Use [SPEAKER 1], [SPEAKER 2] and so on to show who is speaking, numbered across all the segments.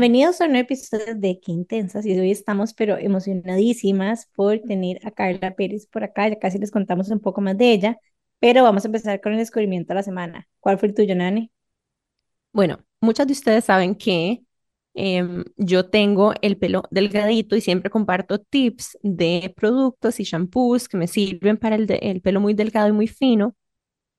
[SPEAKER 1] bienvenidos a un nuevo episodio de Qué Intensas y hoy estamos pero emocionadísimas por tener a Carla Pérez por acá, ya casi les contamos un poco más de ella, pero vamos a empezar con el descubrimiento de la semana. ¿Cuál fue el tuyo, Nani?
[SPEAKER 2] Bueno, muchas de ustedes saben que em, yo tengo el pelo delgadito y siempre comparto tips de productos y shampoos que me sirven para el, el pelo muy delgado y muy fino.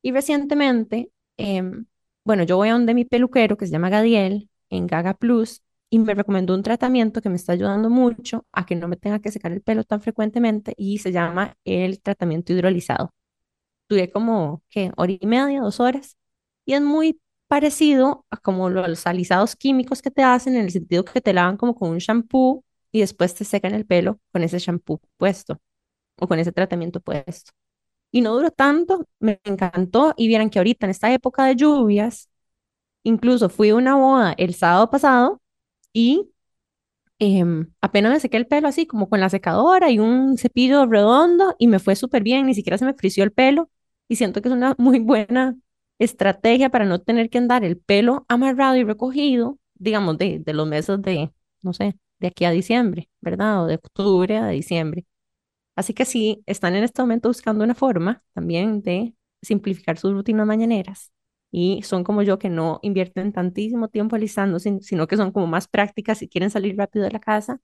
[SPEAKER 2] Y recientemente, em, bueno, yo voy a donde mi peluquero que se llama Gadiel en Gaga Plus y me recomendó un tratamiento que me está ayudando mucho a que no me tenga que secar el pelo tan frecuentemente y se llama el tratamiento hidrolizado. Tuve como, ¿qué? Hora y media, dos horas. Y es muy parecido a como los alisados químicos que te hacen en el sentido que te lavan como con un shampoo y después te secan el pelo con ese shampoo puesto o con ese tratamiento puesto. Y no duró tanto, me encantó y vieran que ahorita en esta época de lluvias, incluso fui a una boda el sábado pasado y em, apenas me sequé el pelo así como con la secadora y un cepillo redondo y me fue súper bien, ni siquiera se me frició el pelo y siento que es una muy buena estrategia para no tener que andar el pelo amarrado y recogido, digamos, de, de los meses de, no sé, de aquí a diciembre, ¿verdad? O de octubre a diciembre. Así que sí, están en este momento buscando una forma también de simplificar sus rutinas mañaneras y son como yo que no invierten tantísimo tiempo alisando, sino que son como más prácticas y quieren salir rápido de la casa,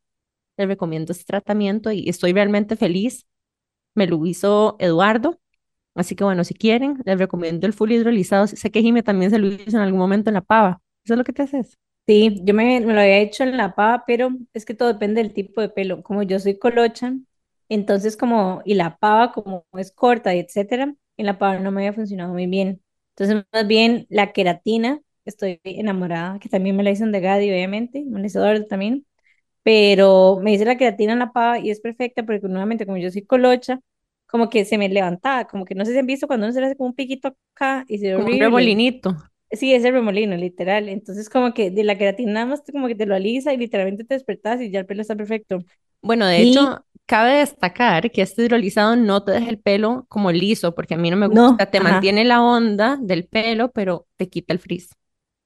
[SPEAKER 2] les recomiendo este tratamiento y estoy realmente feliz. Me lo hizo Eduardo, Así que bueno, si quieren, les recomiendo el full hidrolizado. Sé que Jime también se lo hizo en algún momento en la pava. ¿Eso es lo que te haces?
[SPEAKER 1] Sí, yo me, me lo había hecho en la pava, pero es que todo depende del tipo de pelo. Como yo soy colocha, entonces como, y la pava como es corta y etcétera, en la pava no me había funcionado muy bien. Entonces, más bien la queratina, estoy enamorada, que también me la hizo de Gadi, obviamente, me la hizo Eduardo también, pero me hice la queratina en la pava y es perfecta porque nuevamente como yo soy colocha, como que se me levantaba, como que no sé si han visto cuando uno se le hace como un piquito acá y se
[SPEAKER 2] Como un remolinito.
[SPEAKER 1] Sí, es el remolino, literal. Entonces, como que de la queratina nada más como que te lo alisa y literalmente te despertas y ya el pelo está perfecto.
[SPEAKER 2] Bueno, de
[SPEAKER 1] Y
[SPEAKER 2] hecho, cabe destacar que este hidrolizado no te deja el pelo como liso, porque a mí no me
[SPEAKER 1] no,
[SPEAKER 2] gusta. Te
[SPEAKER 1] ajá,
[SPEAKER 2] mantiene la onda del pelo, pero te quita el frizz.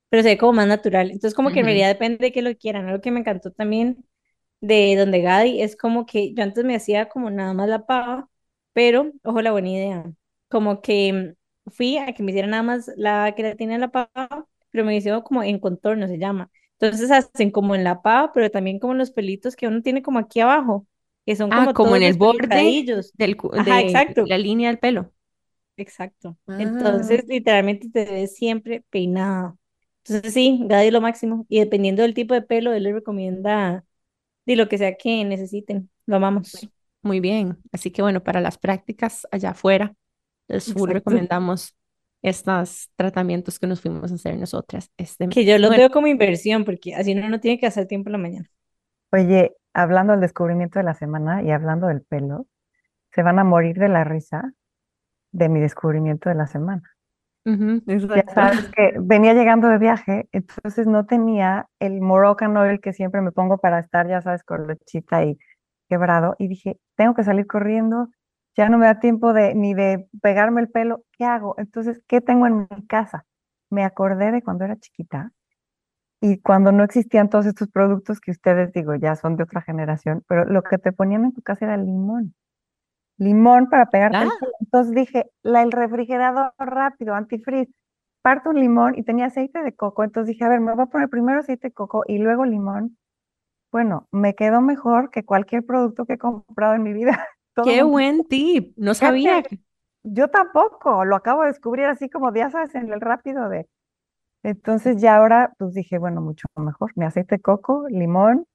[SPEAKER 1] pero se ve como más natural. Entonces, como que en realidad depende de que lo quieran. Algo que me encantó también de Donde Gadi es como que yo antes me hacía como nada más la pava, pero, ojo, la buena idea. Como que mm, fui a que me hicieran nada más la queratina en la pava, pero me hicieron como en contorno, se llama. Entonces hacen como en la pava, pero también como los pelitos que uno tiene como aquí abajo, que son
[SPEAKER 2] Ah,
[SPEAKER 1] como
[SPEAKER 2] como
[SPEAKER 1] todos
[SPEAKER 2] en el borde del,
[SPEAKER 1] Ajá,
[SPEAKER 2] de
[SPEAKER 1] exacto,
[SPEAKER 2] la línea del pelo.
[SPEAKER 1] exacto.
[SPEAKER 2] Ah,
[SPEAKER 1] Entonces, literalmente te ves siempre peinada. Entonces, sí, Gadi lo máximo. Y dependiendo del tipo de pelo, él le recomienda de lo que sea que necesiten. Lo amamos.
[SPEAKER 2] muy bien. Así que bueno, para las prácticas allá afuera, les full
[SPEAKER 1] Exacto.
[SPEAKER 2] recomendamos estos tratamientos que nos fuimos a hacer nosotras. Este,
[SPEAKER 1] Que yo los
[SPEAKER 2] bueno,
[SPEAKER 1] veo como inversión, porque así uno no tiene que hacer tiempo en la mañana.
[SPEAKER 3] Oye, hablando del descubrimiento de la semana y hablando del pelo, se van a morir de la risa de mi descubrimiento de la semana. Ya sabes que venía llegando de viaje, entonces no tenía el Moroccan Oil que siempre me pongo para estar, ya sabes, colochita y quebrado, y dije, tengo que salir corriendo, ya no me da tiempo de ni de pegarme el pelo, ¿qué hago? Entonces, ¿qué tengo en mi casa? Me acordé de cuando era chiquita y cuando no existían todos estos productos que ustedes, digo, ya son de otra generación, pero lo que te ponían en tu casa era limón. Limón para pegarte
[SPEAKER 2] Ah.
[SPEAKER 3] Entonces dije, la, el refrigerador rápido, antifreeze, parto un limón y tenía aceite de coco. Entonces dije, a ver, me voy a poner primero aceite de coco y luego limón. Bueno, me quedó mejor que cualquier producto que he comprado en mi vida. Todo
[SPEAKER 2] qué buen tip. No sabía.
[SPEAKER 3] yo tampoco, lo acabo de descubrir así como ya sabes, en el rápido de. Entonces ya ahora, pues dije, bueno, mucho mejor. Mi aceite de coco, limón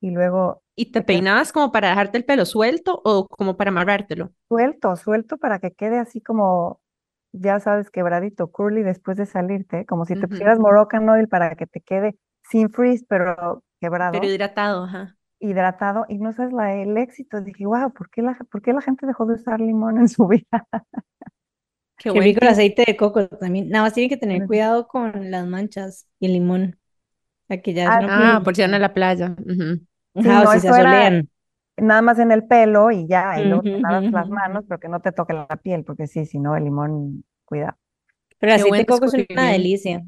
[SPEAKER 3] y luego
[SPEAKER 2] ¿Y te peinabas como para dejarte el pelo suelto o como para amarrártelo?
[SPEAKER 3] Suelto, suelto para que quede así como, ya sabes, quebradito, curly después de salirte, como si te pusieras Moroccan Oil para que te quede sin frizz, pero
[SPEAKER 2] Pero
[SPEAKER 3] quebrado,
[SPEAKER 2] hidratado, ajá.
[SPEAKER 3] hidratado, y no sabes la, el éxito. Dije, wow, ¿por qué la, por qué la gente dejó de usar limón en su vida?
[SPEAKER 2] Qué
[SPEAKER 1] Qué rico el aceite de coco también. Nada más tienen que tener cuidado con las manchas y el limón. Que ya es
[SPEAKER 3] Ah,
[SPEAKER 1] una
[SPEAKER 2] Ah, por si van a la playa.
[SPEAKER 1] Ajá, o
[SPEAKER 3] no,
[SPEAKER 1] si se
[SPEAKER 3] eso era
[SPEAKER 1] asolean.
[SPEAKER 3] nada más en el pelo y ya, y luego te lavas las manos, pero que no te toque la piel, porque sí, si no, el limón, cuidado.
[SPEAKER 1] Pero el aceite de coco es una delicia.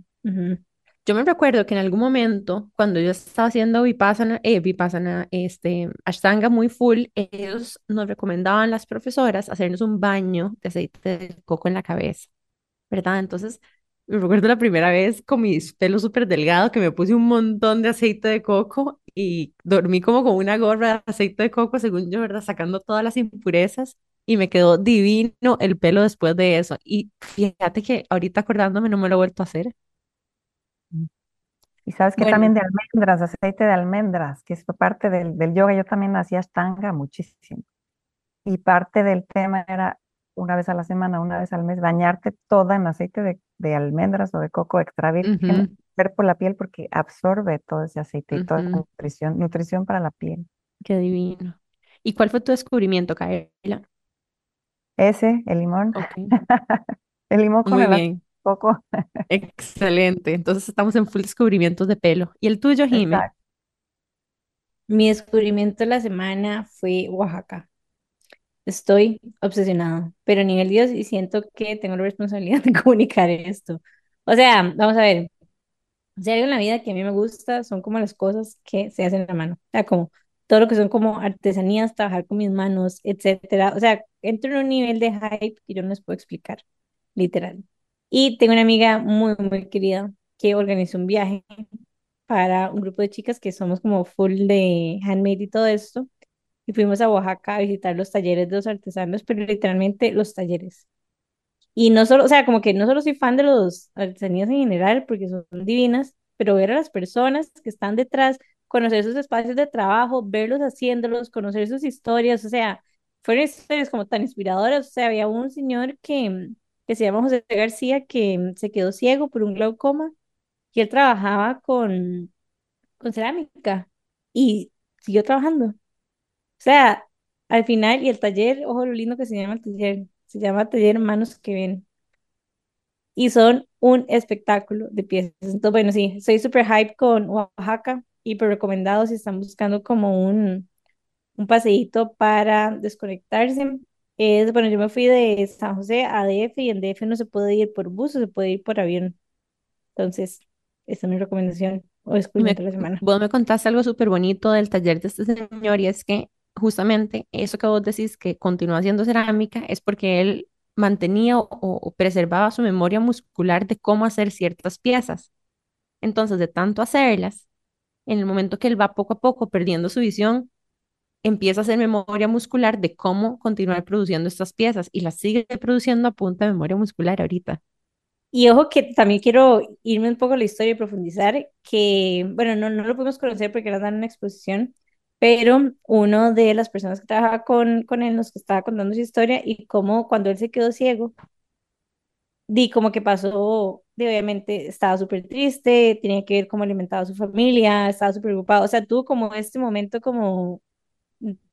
[SPEAKER 2] Yo me recuerdo que en algún momento, cuando yo estaba haciendo Vipassana, eh, Vipassana, este, Ashtanga muy full, ellos nos recomendaban las profesoras hacernos un baño de aceite de coco en la cabeza, ¿verdad? Entonces, me recuerdo la primera vez con mis pelos súper delgados que me puse un montón de aceite de coco y dormí como con una gorra de aceite de coco, según yo, ¿verdad? Sacando todas las impurezas y me quedó divino el pelo después de eso. Y fíjate que ahorita acordándome no me lo he vuelto a hacer.
[SPEAKER 3] Y sabes que
[SPEAKER 2] Bueno,
[SPEAKER 3] también de almendras, aceite de almendras, que es parte del, del yoga. Yo también hacía ashtanga muchísimo. Y parte del tema era una vez a la semana, una vez al mes, bañarte toda en aceite de, de almendras o de coco extra virgen, ver por la piel porque absorbe todo ese aceite y toda
[SPEAKER 2] ujú,
[SPEAKER 3] nutrición, nutrición para la piel.
[SPEAKER 2] qué divino. ¿Y cuál fue tu descubrimiento, Kaela?
[SPEAKER 3] Ese, el limón, el limón con
[SPEAKER 2] muy
[SPEAKER 3] el
[SPEAKER 2] bien,
[SPEAKER 3] de coco.
[SPEAKER 2] excelente. Entonces estamos en full descubrimientos de pelo. ¿Y el tuyo, Jime?
[SPEAKER 3] Exacto.
[SPEAKER 1] Mi descubrimiento de la semana fue Oaxaca. Estoy obsesionada, pero a nivel Dios y siento que tengo la responsabilidad de comunicar esto. O sea, vamos a ver, si hay algo en la vida que a mí me gusta, son como las cosas que se hacen a mano. O sea, como todo lo que son como artesanías, trabajar con mis manos, etcétera. O sea, entro en un nivel de hype que yo no les puedo explicar, literal. Y tengo una amiga muy, muy querida que organizó un viaje para un grupo de chicas que somos como full de handmade y todo esto. Y fuimos a Oaxaca a visitar los talleres de los artesanos, pero literalmente los talleres. Y no solo, o sea, como que no solo soy fan de los artesanías en general, porque son divinas, pero ver a las personas que están detrás, conocer sus espacios de trabajo, verlos haciéndolos, conocer sus historias, o sea, fueron historias como tan inspiradoras. O sea, había un señor que, que se llama José García, que se quedó ciego por un glaucoma, y él trabajaba con, con cerámica y siguió trabajando. O sea, al final, y el taller, ojo lo lindo que se llama el taller, se llama Taller Manos que Ven y son un espectáculo de piezas. Entonces, bueno, sí, soy súper hype con Oaxaca por recomendado si están buscando como un, un paseíto para desconectarse. Es, bueno, yo me fui de San José a DF y en DF no se puede ir por bus o se puede ir por avión. Entonces, esta es mi recomendación o
[SPEAKER 2] me,
[SPEAKER 1] la semana.
[SPEAKER 2] vos me contaste algo súper bonito del taller de este señor y es que justamente eso que vos decís que continúa haciendo cerámica es porque él mantenía o, o preservaba su memoria muscular de cómo hacer ciertas piezas. Entonces, de tanto hacerlas, en el momento que él va poco a poco perdiendo su visión, empieza a hacer memoria muscular de cómo continuar produciendo estas piezas y las sigue produciendo a punta de memoria muscular ahorita.
[SPEAKER 1] Y ojo que también quiero irme un poco a la historia y profundizar que, bueno, no, no lo pudimos conocer porque era en una exposición, pero uno de las personas que trabajaba con, con él nos estaba contando su historia y cómo cuando él se quedó ciego, di como que pasó, de obviamente estaba súper triste, tenía que ver cómo alimentaba a su familia, estaba súper preocupado, o sea, tuvo como este momento como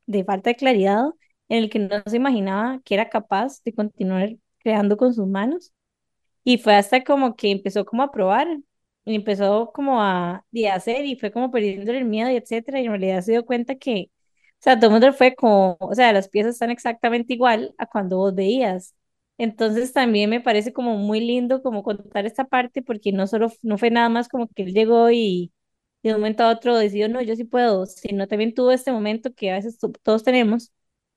[SPEAKER 1] de falta de claridad en el que no se imaginaba que era capaz de continuar creando con sus manos y fue hasta como que empezó como a probar, empezó como a hacer y fue como perdiendo el miedo y etcétera, y en realidad se dio cuenta que, o sea, todo el mundo fue como, o sea, las piezas están exactamente igual a cuando vos veías. Entonces también me parece como muy lindo como contar esta parte porque no solo, no fue nada más como que él llegó y de un momento a otro decidió, no, yo sí puedo, sino también tuvo este momento que a veces to- todos tenemos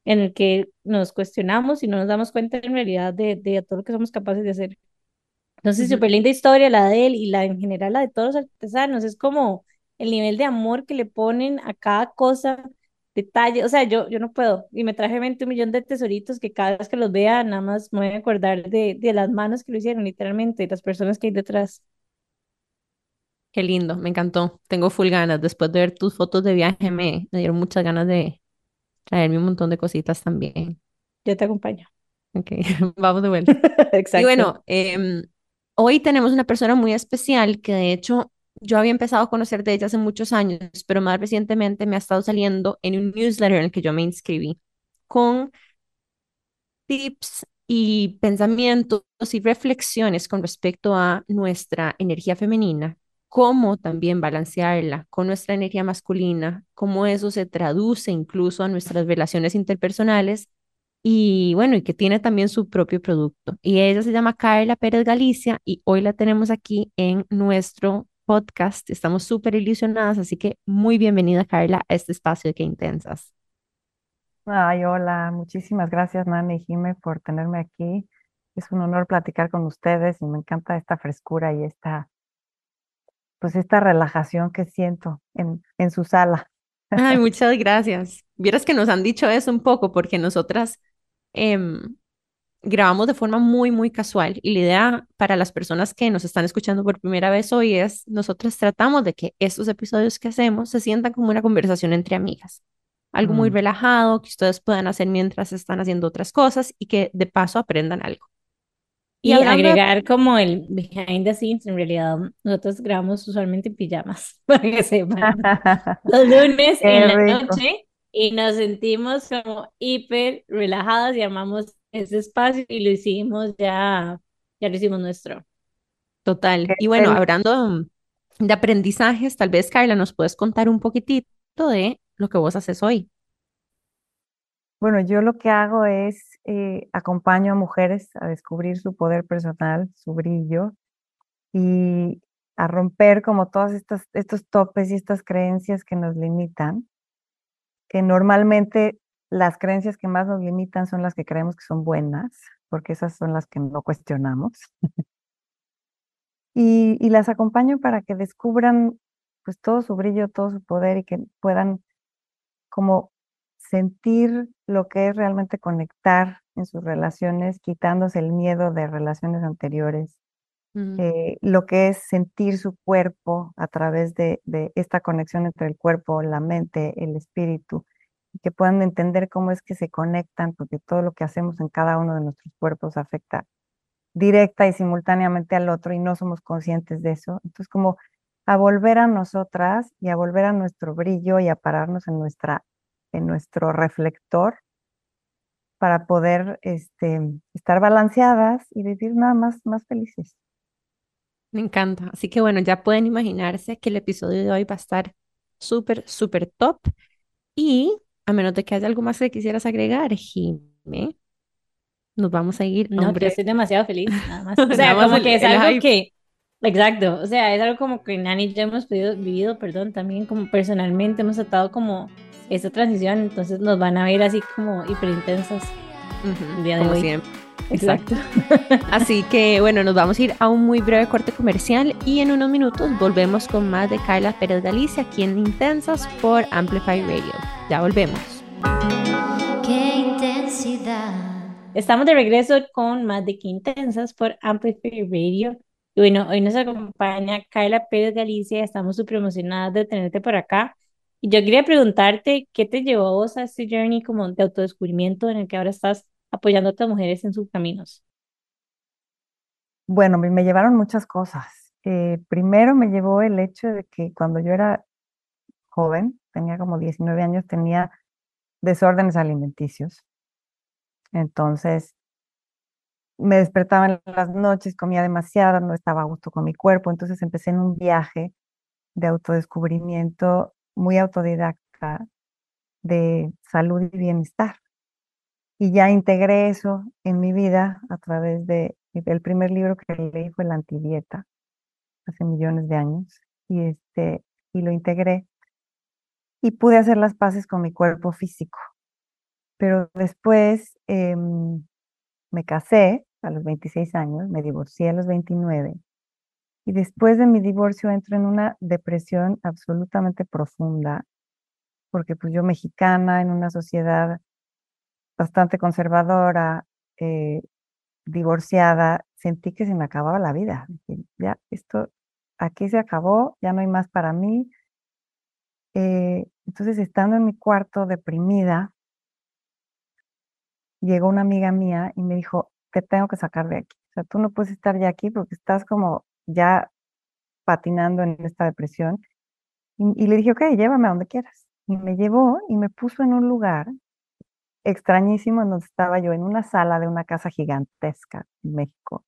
[SPEAKER 1] en el que nos cuestionamos y no nos damos cuenta en realidad de, de todo lo que somos capaces de hacer. Entonces,
[SPEAKER 2] Ujú.
[SPEAKER 1] súper linda historia la de él y la en general la de todos los artesanos. Es como el nivel de amor que le ponen a cada cosa, detalle. O sea, yo, yo no puedo. Y me traje 20 un millón de tesoritos que cada vez que los vea, nada más me voy a acordar de, de las manos que lo hicieron, literalmente, y las personas que hay detrás.
[SPEAKER 2] Qué lindo, me encantó. Tengo full ganas. Después de ver tus fotos de viaje, me, me dieron muchas ganas de traerme un montón de cositas también.
[SPEAKER 1] Yo te acompaño.
[SPEAKER 2] Ok, vamos de vuelta. Y
[SPEAKER 1] Exacto.
[SPEAKER 2] bueno, em, hoy tenemos una persona muy especial que de hecho yo había empezado a conocer de ella hace muchos años, pero más recientemente me ha estado saliendo en un newsletter en el que yo me inscribí con tips y pensamientos y reflexiones con respecto a nuestra energía femenina, cómo también balancearla con nuestra energía masculina, cómo eso se traduce incluso a nuestras relaciones interpersonales y bueno, y que tiene también su propio producto. Y ella se llama Carla Pérez Galicia y hoy la tenemos aquí en nuestro podcast. Estamos súper ilusionadas, así que muy bienvenida, Carla, a este espacio de Qué Intensas.
[SPEAKER 3] Ay, hola, muchísimas gracias, Nani y Jime, por tenerme aquí. Es un honor platicar con ustedes y me encanta esta frescura y esta, pues esta relajación que siento en, en su sala.
[SPEAKER 2] Ay, muchas gracias. Vieras que nos han dicho eso un poco porque nosotras em, grabamos de forma muy, muy casual y la idea para las personas que nos están escuchando por primera vez hoy es, nosotros tratamos de que estos episodios que hacemos se sientan como una conversación entre amigas, algo muy
[SPEAKER 3] Mm,
[SPEAKER 2] relajado que ustedes puedan hacer mientras están haciendo otras cosas y que de paso aprendan algo. Y
[SPEAKER 1] Y
[SPEAKER 2] de...
[SPEAKER 1] agregar como el behind the scenes, en realidad nosotros grabamos usualmente en pijamas, para que sepan. Los lunes
[SPEAKER 3] Qué
[SPEAKER 1] en la noche y nos sentimos como hiper relajadas y amamos ese espacio y lo hicimos ya, ya lo hicimos nuestro.
[SPEAKER 2] Total. Y bueno, hablando de aprendizajes, tal vez, Carla, nos puedes contar un poquitito de lo que vos haces hoy.
[SPEAKER 3] Bueno, yo lo que hago es eh, acompaño a mujeres a descubrir su poder personal, su brillo y a romper como todas estas, estos topes y estas creencias que nos limitan, que normalmente las creencias que más nos limitan son las que creemos que son buenas, porque esas son las que no cuestionamos. Y, y las acompaño para que descubran pues todo su brillo, todo su poder y que puedan como sentir lo que es realmente conectar en sus relaciones, quitándose el miedo de relaciones anteriores, eh, lo que es sentir su cuerpo a través de, de esta conexión entre el cuerpo, la mente, el espíritu, y que puedan entender cómo es que se conectan, porque todo lo que hacemos en cada uno de nuestros cuerpos afecta directa y simultáneamente al otro y no somos conscientes de eso. Entonces, como a volver a nosotras y a volver a nuestro brillo y a pararnos en nuestra, en nuestro reflector para poder este, estar balanceadas y vivir nada más, más felices.
[SPEAKER 2] me encanta. Así que bueno, ya pueden imaginarse que el episodio de hoy va a estar súper, súper top. Y a menos de que haya algo más que quisieras agregar, Jimé, nos vamos a ir
[SPEAKER 1] No, yo
[SPEAKER 2] breve...
[SPEAKER 1] estoy demasiado feliz, nada más. O sea,
[SPEAKER 2] Nada más
[SPEAKER 1] como
[SPEAKER 2] el,
[SPEAKER 1] que es algo
[SPEAKER 2] hype.
[SPEAKER 1] que, exacto, o sea, es algo como que Nani y yo hemos vivido, vivido, perdón, también como personalmente hemos tratado como esa transición, entonces nos van a ver así como hiper intensas
[SPEAKER 2] Ujú,
[SPEAKER 1] el día de
[SPEAKER 2] como
[SPEAKER 1] hoy.
[SPEAKER 2] siempre.
[SPEAKER 1] Exacto.
[SPEAKER 2] Así que bueno, nos vamos a ir a un muy breve corte comercial y en unos minutos volvemos con más de Carla Pérez Galicia aquí en Intensas por Amplify Radio. Ya volvemos.
[SPEAKER 4] Qué intensidad.
[SPEAKER 1] Estamos de regreso con más de Qué Intensas por Amplify Radio. Y bueno, hoy nos acompaña Carla Pérez Galicia, estamos súper emocionadas de tenerte por acá. Yo quería preguntarte, ¿qué te llevó a vos a este journey como de autodescubrimiento en el que ahora estás apoyando a otras mujeres en sus caminos?
[SPEAKER 3] Bueno, me, me llevaron muchas cosas. Eh, primero me llevó el hecho de que cuando yo era joven, tenía como 19 años, tenía desórdenes alimenticios. Entonces, me despertaba en las noches, comía demasiado, no estaba a gusto con mi cuerpo. Entonces empecé en un viaje de autodescubrimiento muy autodidacta de salud y bienestar. Y ya integré eso en mi vida a través de el primer libro que leí fue La antidieta hace millones de años y este y lo integré y pude hacer las paces con mi cuerpo físico. Pero después em, me casé a los 26 años, me divorcié a los 29 y después de mi divorcio entro en una depresión absolutamente profunda porque pues yo mexicana en una sociedad bastante conservadora, eh, divorciada, sentí que se me acababa la vida. Ya, esto aquí se acabó, ya no hay más para mí. Eh, entonces, estando en mi cuarto deprimida, llegó una amiga mía y me dijo, te tengo que sacar de aquí. O sea, tú no puedes estar ya aquí porque estás como ya patinando en esta depresión. Y, le dije, ok, llévame a donde quieras. Y me llevó y me puso en un lugar extrañísimo en donde estaba yo, en una sala de una casa gigantesca en México,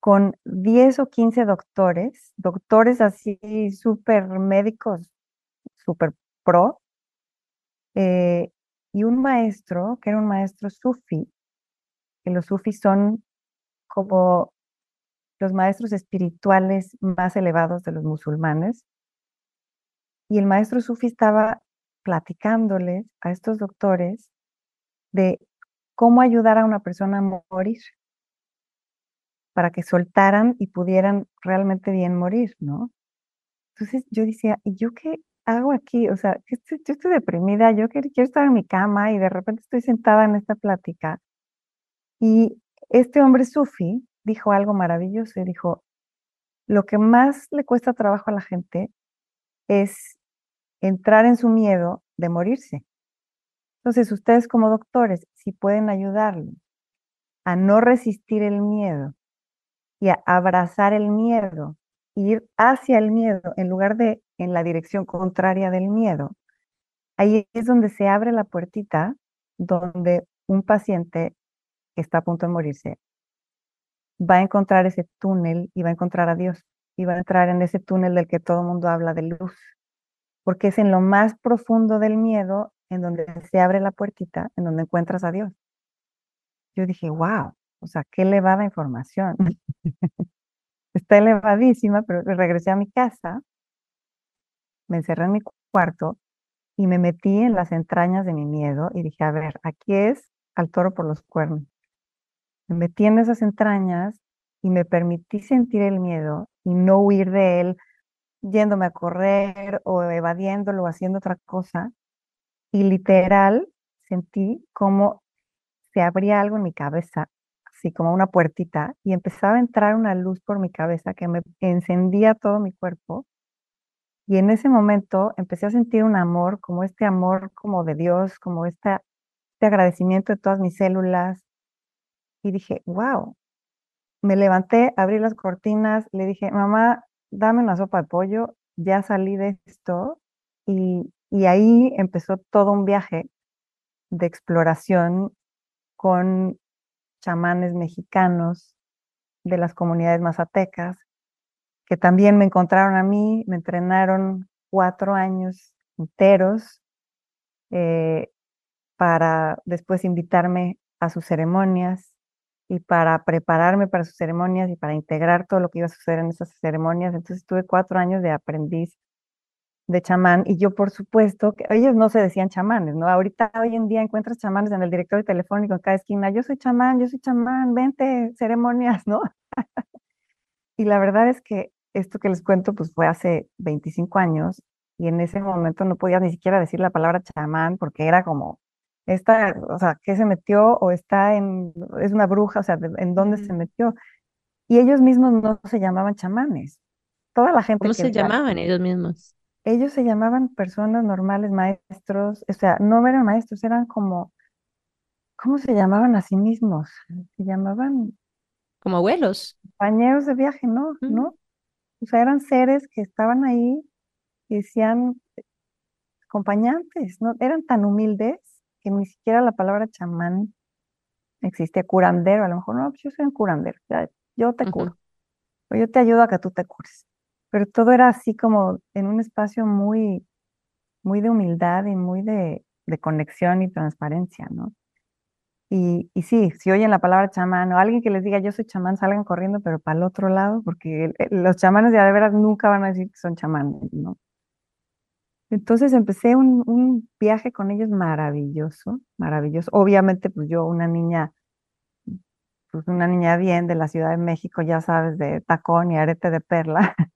[SPEAKER 3] con 10 o 15 doctores, doctores así súper médicos, súper pro, eh, y un maestro, que era un maestro sufi, que los sufis son como los maestros espirituales más elevados de los musulmanes. Y el maestro sufi estaba platicándoles a estos doctores de cómo ayudar a una persona a morir para que soltaran y pudieran realmente bien morir, ¿no? Entonces yo decía, ¿y yo qué hago aquí? O sea, yo estoy, deprimida, yo quiero, quiero estar en mi cama y de repente estoy sentada en esta plática. Y este hombre sufi dijo algo maravilloso y dijo, lo que más le cuesta trabajo a la gente es entrar en su miedo de morirse. Entonces, ustedes como doctores, si pueden ayudarle a no resistir el miedo y a abrazar el miedo, ir hacia el miedo en lugar de en la dirección contraria del miedo. Ahí es donde se abre la puertita donde un paciente está a punto de morirse va a encontrar ese túnel y va a encontrar a Dios y va a entrar en ese túnel del que todo el mundo habla de luz, porque es en lo más profundo del miedo en donde se abre la puertita, en donde encuentras a Dios. Yo dije, wow, o sea, qué elevada información. Está elevadísima, pero regresé a mi casa, me encerré en mi cuarto y me metí en las entrañas de mi miedo y dije, a ver, aquí es al toro por los cuernos. Me metí en esas entrañas y me permití sentir el miedo y no huir de él yéndome a correr o evadiéndolo o haciendo otra cosa. Y literal sentí como se abría algo en mi cabeza así como una puertita, y empezaba a entrar una luz por mi cabeza que me encendía todo mi cuerpo. Y en ese momento empecé a sentir un amor, como este amor como de Dios, como este agradecimiento de todas mis células. Y dije, wow. Me levanté, abrí las cortinas, le dije, mamá, dame una sopa de pollo, ya salí de esto. Y, y ahí empezó todo un viaje de exploración con chamanes mexicanos de las comunidades mazatecas, que también me encontraron a mí, me entrenaron cuatro años enteros eh, para después invitarme a sus ceremonias y para prepararme para sus ceremonias y para integrar todo lo que iba a suceder en esas ceremonias. Entonces tuve cuatro años de aprendiz de chamán y yo por supuesto que ellos no se decían chamanes, ¿no? Ahorita hoy en día encuentras chamanes en el directorio telefónico en cada esquina, yo soy chamán, yo soy chamán, vente, ceremonias, ¿no? y la verdad es que esto que les cuento pues fue hace 25 años y en ese momento no podía ni siquiera decir la palabra chamán porque era como esta, o sea, ¿qué se metió o está en es una bruja, o sea, ¿en dónde se metió? Y ellos mismos no se llamaban chamanes. Toda la gente
[SPEAKER 2] ¿Cómo
[SPEAKER 3] que
[SPEAKER 2] se llamaban ellos mismos?
[SPEAKER 3] ellos se llamaban personas normales, maestros, o sea, no eran maestros, eran como, ¿cómo se llamaban a sí mismos? Se llamaban
[SPEAKER 2] Como abuelos.
[SPEAKER 3] compañeros de viaje, ¿no?
[SPEAKER 2] Mm.
[SPEAKER 3] ¿No? O sea, eran seres que estaban ahí y decían acompañantes, ¿no? Eran tan humildes que ni siquiera la palabra chamán existía, curandero, a lo mejor, no, pues yo soy un curandero, ya, yo te curo, o yo te ayudo a que tú te cures. Pero todo era así como en un espacio muy, muy de humildad y muy de, de conexión y transparencia, ¿no? Y, y sí, si oyen la palabra chamán o alguien que les diga yo soy chamán, salgan corriendo, pero para el otro lado, porque el- el- los chamanes de a de veras nunca van a decir que son chamanes, ¿no? Entonces empecé un, un viaje con ellos maravilloso, maravilloso. Obviamente, pues yo, una niña, pues una niña bien de la Ciudad de México, ya sabes, de tacón y arete de perla,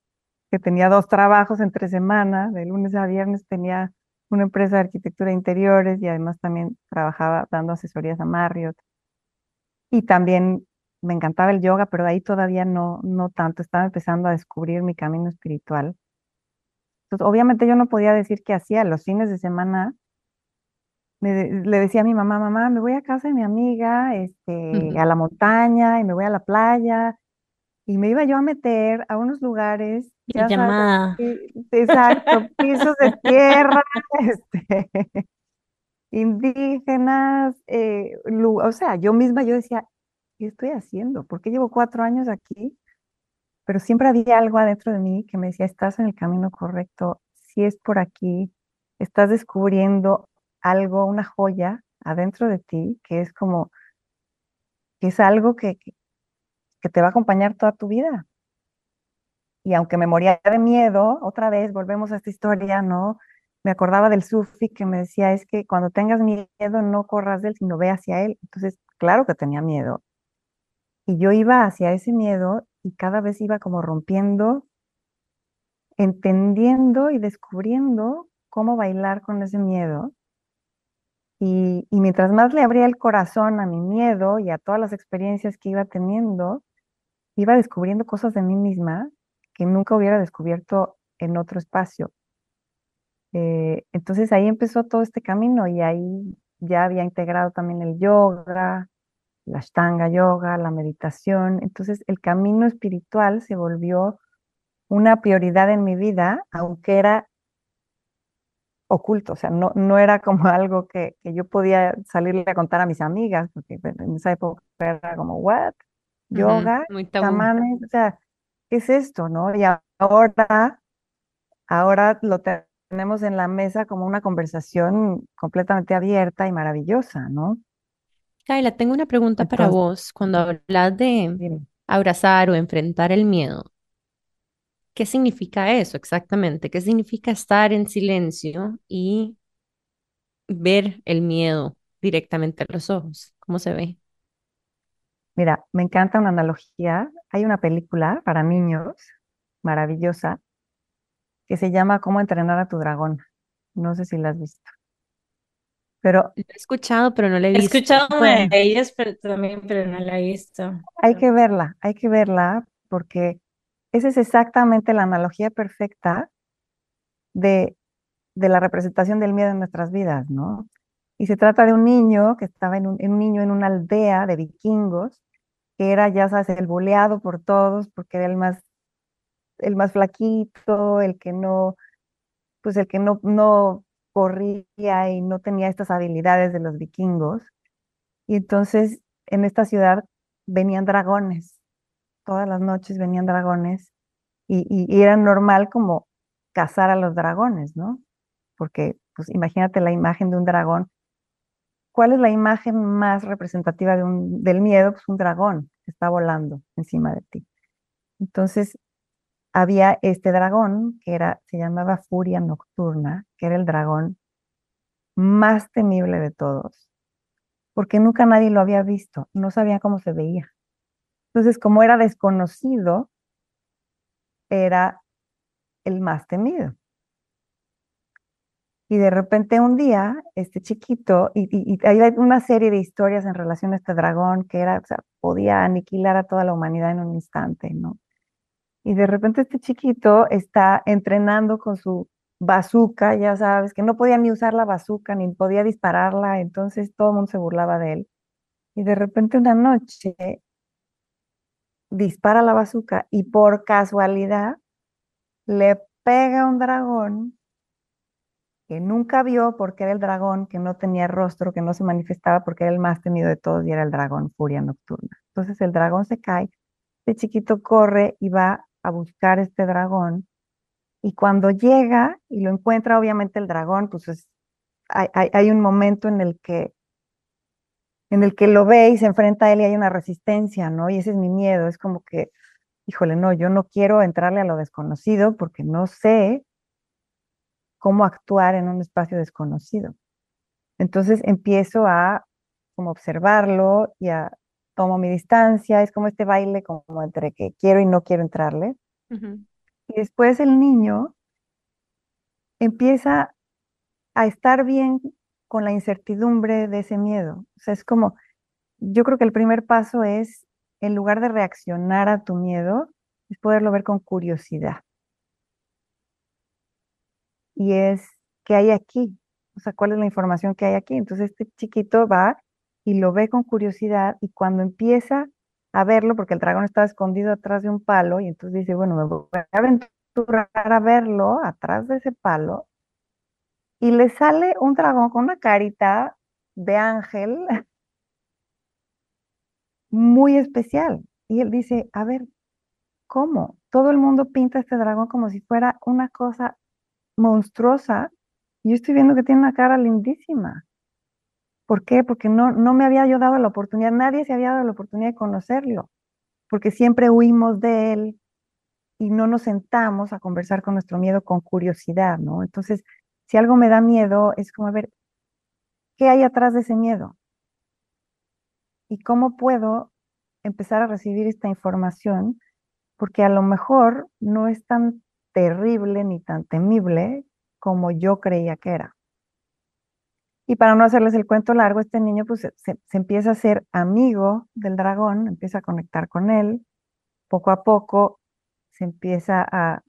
[SPEAKER 3] que tenía dos trabajos entre semana, de lunes a viernes tenía una empresa de arquitectura de interiores y además también trabajaba dando asesorías a Marriott. Y también me encantaba el yoga, pero ahí todavía no, no tanto, estaba empezando a descubrir mi camino espiritual. Entonces, obviamente yo no podía decir qué hacía los fines de semana. me le decía a mi mamá, mamá, me voy a casa de mi amiga, este, a la montaña y me voy a la playa. Y me iba yo a meter a unos lugares, ya sabes, exacto, pisos de tierra, este, indígenas, eh, o sea, yo misma yo decía, ¿qué estoy haciendo? ¿Por qué llevo cuatro años aquí? Pero siempre había algo adentro de mí que me decía, estás en el camino correcto, si es por aquí, estás descubriendo algo, una joya adentro de ti, que es como, que es algo que, que, te va a acompañar toda tu vida. Y aunque me moría de miedo, otra vez volvemos a esta historia, ¿no? Me acordaba del sufi que me decía, es que cuando tengas miedo no corras de él, sino ve hacia él. Entonces, claro que tenía miedo. Y yo iba hacia ese miedo y cada vez iba como rompiendo, entendiendo y descubriendo cómo bailar con ese miedo. Y, y mientras más le abría el corazón a mi miedo y a todas las experiencias que iba teniendo, iba descubriendo cosas de mí misma que nunca hubiera descubierto en otro espacio. Eh, entonces ahí empezó todo este camino y ahí ya había integrado también el yoga, la ashtanga yoga, la meditación. Entonces el camino espiritual se volvió una prioridad en mi vida, aunque era oculto, o sea, no, no era como algo que, que yo podía salirle a contar a mis amigas, porque en esa época era como, ¿what? Yoga, chamanes, o sea, ¿qué es esto, no? Y ahora, ahora lo te- tenemos en la mesa como una conversación completamente abierta y maravillosa, ¿no?
[SPEAKER 2] Kaila, tengo una pregunta para
[SPEAKER 3] Entonces,
[SPEAKER 2] vos. Cuando hablas de abrazar o enfrentar el miedo, ¿qué significa eso exactamente? ¿Qué significa estar en silencio y ver el miedo directamente a los ojos? ¿Cómo se ve?
[SPEAKER 3] Mira, me encanta una analogía. Hay una película para niños maravillosa que se llama Cómo entrenar a tu dragón. No sé si la has visto, pero
[SPEAKER 2] Lo he escuchado, pero no lo he
[SPEAKER 1] He
[SPEAKER 2] visto.
[SPEAKER 1] escuchado una
[SPEAKER 3] bueno,
[SPEAKER 1] de ellas, pero también, pero no la he visto.
[SPEAKER 3] hay que verla, hay que verla porque esa es exactamente la analogía perfecta de, de la representación del miedo en nuestras vidas, ¿no? Y se trata de un niño que estaba en un, en un niño en una aldea de vikingos, que era, ya sabes, el boleado por todos, porque era el más, el más flaquito, el que no, pues el que no, no corría y no tenía estas habilidades de los vikingos. Y entonces en esta ciudad venían dragones, todas las noches venían dragones y, era normal como cazar a los dragones, ¿no? Porque, pues imagínate la imagen de un dragón. ¿Cuál es la imagen más representativa de un, del miedo? Pues un dragón que está volando encima de ti. Entonces, había este dragón que era, se llamaba Furia Nocturna, que era el dragón más temible de todos, porque nunca nadie lo había visto, no sabía cómo se veía. Entonces, como era desconocido, era el más temido. Y de repente un día, este chiquito, y, hay una serie de historias en relación a este dragón que era, o sea, podía aniquilar a toda la humanidad en un instante, ¿no? Y de repente este chiquito está entrenando con su bazooka, ya sabes, que no podía ni usar la bazooka, ni podía dispararla, entonces todo el mundo se burlaba de él. Y de repente una noche dispara la bazooka y por casualidad le pega un dragón que nunca vio porque era el dragón que no tenía rostro, que no se manifestaba porque era el más temido de todos y era el dragón Furia Nocturna. Entonces el dragón se cae, este chiquito corre y va a buscar este dragón y cuando llega y lo encuentra, obviamente el dragón, pues es- hay, hay- hay un momento en el que en el que lo ve y se enfrenta a él y hay una resistencia, ¿no? Y ese es mi miedo, es como que, híjole, no, yo no quiero entrarle a lo desconocido porque no sé cómo actuar en un espacio desconocido. Entonces empiezo a como observarlo y a tomo mi distancia, es como este baile como entre que quiero y no quiero entrarle. Y después el niño empieza a estar bien con la incertidumbre de ese miedo. O sea, es como, yo creo que el primer paso es, en lugar de reaccionar a tu miedo, es poderlo ver con curiosidad. Y es, ¿qué hay aquí? O sea, ¿cuál es la información que hay aquí? Entonces este chiquito va y lo ve con curiosidad y cuando empieza a verlo, porque el dragón estaba escondido atrás de un palo, y entonces dice, bueno, me voy a aventurar a verlo atrás de ese palo, y le sale un dragón con una carita de ángel muy especial. Y él dice, a ver, ¿cómo? Todo el mundo pinta este dragón como si fuera una cosa monstruosa. Yo estoy viendo que tiene una cara lindísima. ¿Por qué? Porque no, no me había yo dado la oportunidad, nadie se había dado la oportunidad de conocerlo. porque siempre huimos de él y no nos sentamos a conversar con nuestro miedo con curiosidad, ¿no? Entonces, si algo me da miedo, es como, a ver, ¿qué hay atrás de ese miedo? ¿Y cómo puedo empezar a recibir esta información? Porque a lo mejor no es tan terrible ni tan temible como yo creía que era. Y para no hacerles el cuento largo, este niño pues se, empieza a ser amigo del dragón, empieza a conectar con él, poco a poco se empieza a,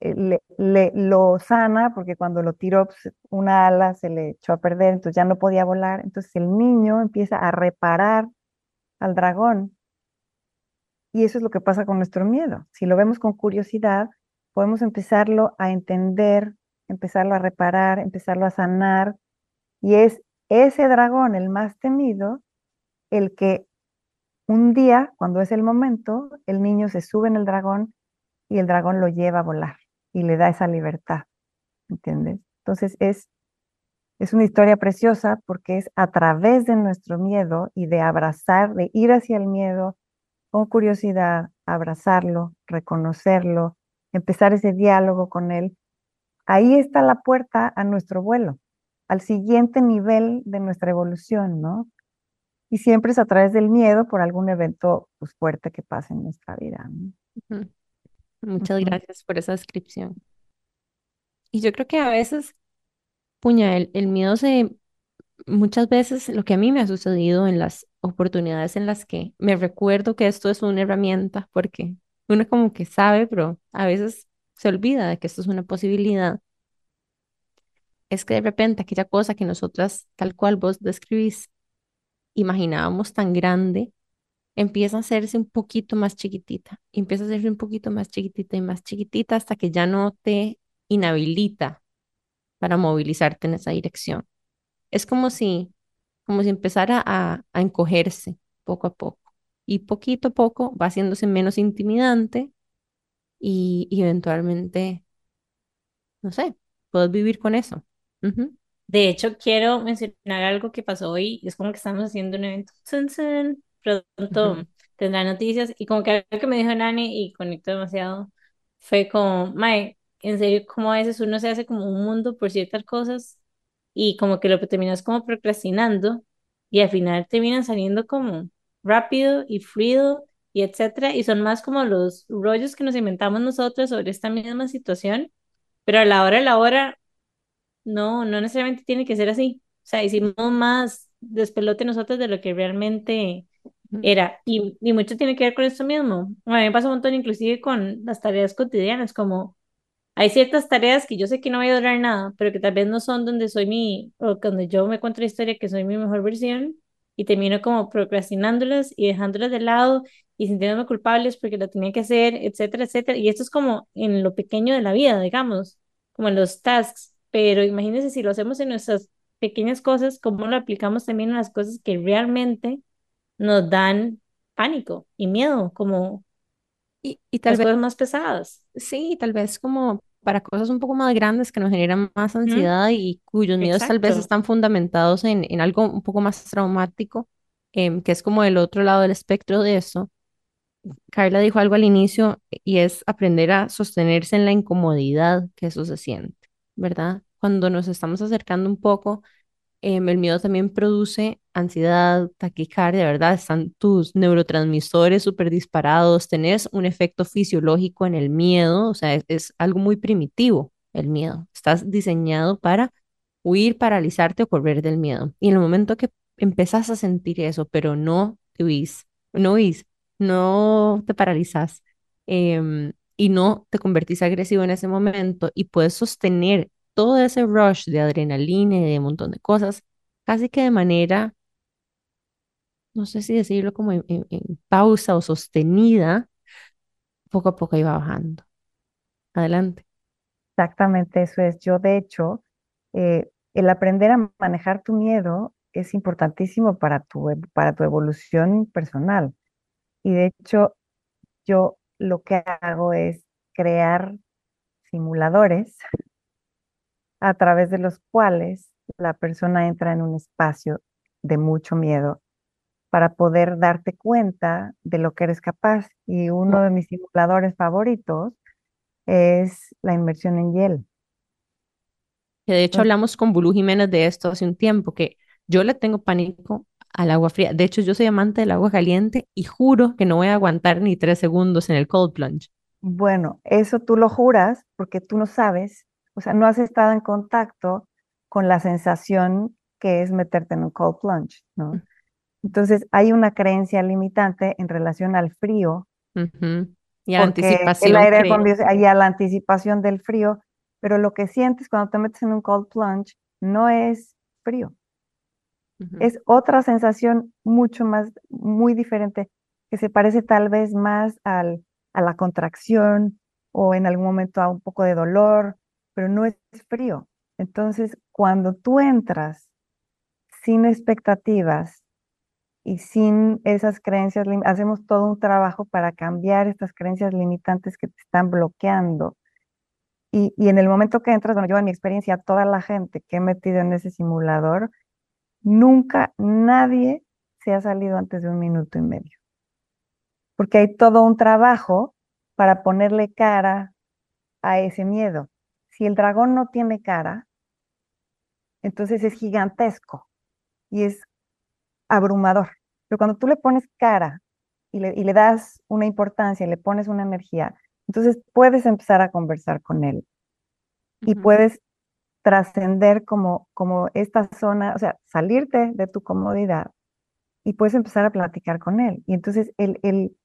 [SPEAKER 3] eh, le, lo sana, porque cuando lo tiró pues, una ala se le echó a perder, entonces ya no podía volar, entonces el niño empieza a reparar al dragón. Y eso es lo que pasa con nuestro miedo. Si lo vemos con curiosidad, podemos empezarlo a entender, empezarlo a reparar, empezarlo a sanar. Y es ese dragón, el más temido, el que un día, cuando es el momento, el niño se sube en el dragón y el dragón lo lleva a volar y le da esa libertad, ¿entiendes? Entonces es, es una historia preciosa porque es a través de nuestro miedo y de abrazar, de ir hacia el miedo con curiosidad, abrazarlo, reconocerlo, empezar ese diálogo con él. Ahí está la puerta a nuestro vuelo, al siguiente nivel de nuestra evolución, ¿no? y siempre es a través del miedo por algún evento pues, fuerte que pase en nuestra vida.
[SPEAKER 2] Muchas gracias por esa descripción. Y yo creo que a veces, puña, el, el miedo se, muchas veces lo que a mí me ha sucedido en las oportunidades en las que me recuerdo que esto es una herramienta, porque uno como que sabe, pero a veces se olvida de que esto es una posibilidad. Es que de repente aquella cosa que nosotras, tal cual vos describís, imaginábamos tan grande, empieza a hacerse un poquito más chiquitita, empieza a hacerse un poquito más chiquitita y más chiquitita hasta que ya no te inhabilita para movilizarte en esa dirección. Es como si, como si empezara a, a encogerse poco a poco y poquito a poco va haciéndose menos intimidante y, eventualmente, no sé, puedes vivir con eso.
[SPEAKER 1] De hecho, quiero mencionar algo que pasó hoy. Es como que estamos haciendo un evento. Pronto tendrá noticias. Y como que algo que me dijo Nani y conectó demasiado fue como, Mae, en serio, como a veces uno se hace como un mundo por ciertas cosas y como que lo terminas como procrastinando y al final terminan saliendo como rápido y fluido y etcétera. Y son más como los rollos que nos inventamos nosotros sobre esta misma situación. Pero a la hora de la hora no, no necesariamente tiene que ser así. O sea, hicimos más despelote nosotros de lo que realmente era. Y, y mucho tiene que ver con esto mismo. A mí me pasa un montón inclusive con las tareas cotidianas, como hay ciertas tareas que yo sé que no voy a durar nada, pero que tal vez no son donde soy mi, o donde yo me cuento la historia que soy mi mejor versión y termino como procrastinándolas y dejándolas de lado y sintiéndome culpables porque lo tenía que hacer, etcétera, etcétera. Y esto es como en lo pequeño de la vida, digamos, como en los tasks pero imagínense si lo hacemos en nuestras pequeñas cosas, cómo lo aplicamos también en las cosas que realmente nos dan pánico y miedo, como
[SPEAKER 2] y, y tal
[SPEAKER 1] las
[SPEAKER 2] vez,
[SPEAKER 1] cosas más pesadas.
[SPEAKER 2] sí, tal vez como para cosas un poco más grandes que nos generan más ansiedad y cuyos miedos tal vez están fundamentados en, en algo un poco más traumático, em, que es como el otro lado del espectro de eso. Carla dijo algo al inicio y es aprender a sostenerse en la incomodidad que eso se siente. ¿Verdad? Cuando nos estamos acercando un poco, em, el miedo también produce ansiedad, taquicardia, ¿verdad? Están tus neurotransmisores súper disparados, tenés un efecto fisiológico en el miedo, o sea, es, algo muy primitivo el miedo. Estás diseñado para huir, paralizarte o correr del miedo. Y en el momento que empezás a sentir eso, pero no huís, no huís, no te paralizas, em, y no te convertís agresivo en ese momento y puedes sostener todo ese rush de adrenalina y de un montón de cosas, casi que de manera, no sé si decirlo como en, pausa o sostenida, poco a poco iba bajando. Adelante.
[SPEAKER 3] Exactamente eso es. Yo, de hecho, eh, el aprender a manejar tu miedo es importantísimo para tu, para tu evolución personal. Y de hecho, yo lo que hago es crear simuladores a través de los cuales la persona entra en un espacio de mucho miedo para poder darte cuenta de lo que eres capaz. Y uno de mis simuladores favoritos es la inmersión en hielo.
[SPEAKER 2] Que de hecho hablamos con Bulu Jiménez de esto hace un tiempo, que yo le tengo pánico al agua fría. De hecho, yo soy amante del agua caliente y juro que no voy a aguantar ni tres segundos en el cold plunge.
[SPEAKER 3] Bueno, eso tú lo juras porque tú no sabes, o sea, no has estado en contacto con la sensación que es meterte en un cold plunge, ¿no? Entonces, hay una creencia limitante en relación al frío.
[SPEAKER 2] Y a la anticipación.
[SPEAKER 3] El aire y a la anticipación del frío, pero lo que sientes cuando te metes en un cold plunge no es frío. Es otra sensación mucho más, muy diferente, que se parece tal vez más al, a la contracción o en algún momento a un poco de dolor, pero no es frío. Entonces, cuando tú entras sin expectativas y sin esas creencias, hacemos todo un trabajo para cambiar estas creencias limitantes que te están bloqueando. Y, y en el momento que entras, bueno, yo en mi experiencia, toda la gente que he metido en ese simulador, nunca nadie se ha salido antes de un minuto y medio. Porque hay todo un trabajo para ponerle cara a ese miedo. Si el dragón no tiene cara, entonces es gigantesco y es abrumador. Pero cuando tú le pones cara y le, y le das una importancia, le pones una energía, entonces puedes empezar a conversar con él y puedes trascender como, como esta zona, o sea, salirte de tu comodidad y puedes empezar a platicar con él. Y entonces el, el,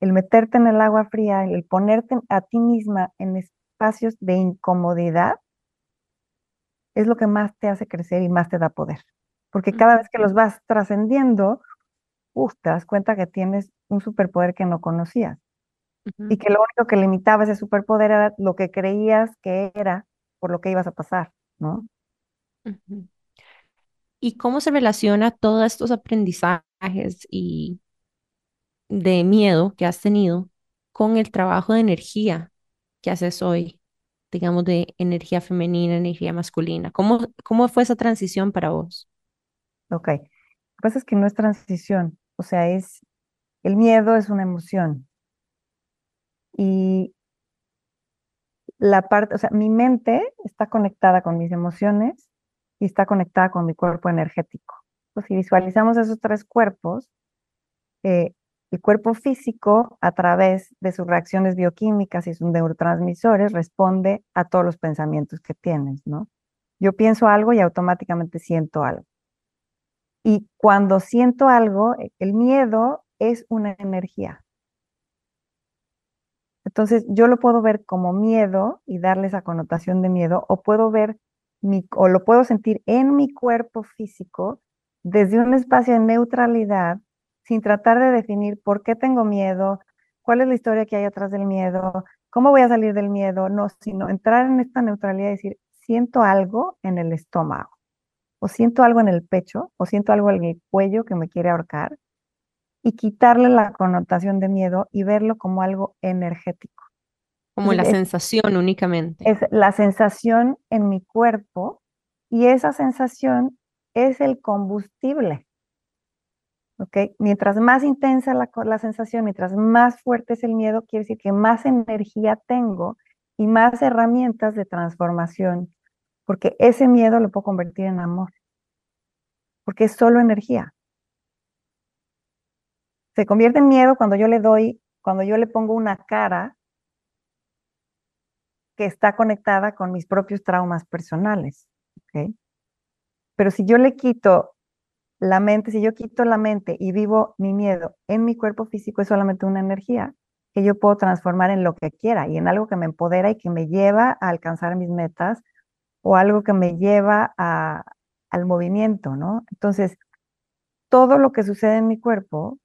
[SPEAKER 3] el meterte en el agua fría, el ponerte a ti misma en espacios de incomodidad, es lo que más te hace crecer y más te da poder. Porque cada vez que los vas trascendiendo, te das cuenta que tienes un superpoder que no conocías. Y que lo único que limitaba ese superpoder era lo que creías que era por lo que ibas a pasar, ¿no?
[SPEAKER 2] ¿Y cómo se relaciona todos estos aprendizajes y de miedo que has tenido con el trabajo de energía que haces hoy, digamos, de energía femenina, energía masculina? ¿Cómo, cómo fue esa transición para vos?
[SPEAKER 3] Ok, lo que pasa es que no es transición, o sea, es, el miedo es una emoción. Y la parte, o sea, mi mente está conectada con mis emociones y está conectada con mi cuerpo energético. Entonces, si visualizamos esos tres cuerpos, eh, el cuerpo físico, a través de sus reacciones bioquímicas y sus neurotransmisores, responde a todos los pensamientos que tienes, ¿no? Yo pienso algo y automáticamente siento algo. Y cuando siento algo, el miedo es una energía. Entonces, yo lo puedo ver como miedo y darle esa connotación de miedo, o puedo ver mi, o lo puedo sentir en mi cuerpo físico desde un espacio de neutralidad, sin tratar de definir por qué tengo miedo, cuál es la historia que hay atrás del miedo, cómo voy a salir del miedo, no, sino entrar en esta neutralidad y decir, siento algo en el estómago, o siento algo en el pecho, o siento algo en el cuello que me quiere ahorcar, y quitarle la connotación de miedo y verlo como algo energético.
[SPEAKER 2] Como la sensación únicamente.
[SPEAKER 3] Es la sensación en mi cuerpo y esa sensación es el combustible. ¿Ok? Mientras más intensa la, la sensación, mientras más fuerte es el miedo, quiere decir que más energía tengo y más herramientas de transformación, porque ese miedo lo puedo convertir en amor, porque es solo energía. Se convierte en miedo cuando yo le doy, cuando yo le pongo una cara que está conectada con mis propios traumas personales. Pero si yo le quito la mente, si yo quito la mente y vivo mi miedo en mi cuerpo físico, es solamente una energía que yo puedo transformar en lo que quiera y en algo que me empodera y que me lleva a alcanzar mis metas o algo que me lleva a, al movimiento, ¿no? Entonces, todo lo que sucede en mi cuerpo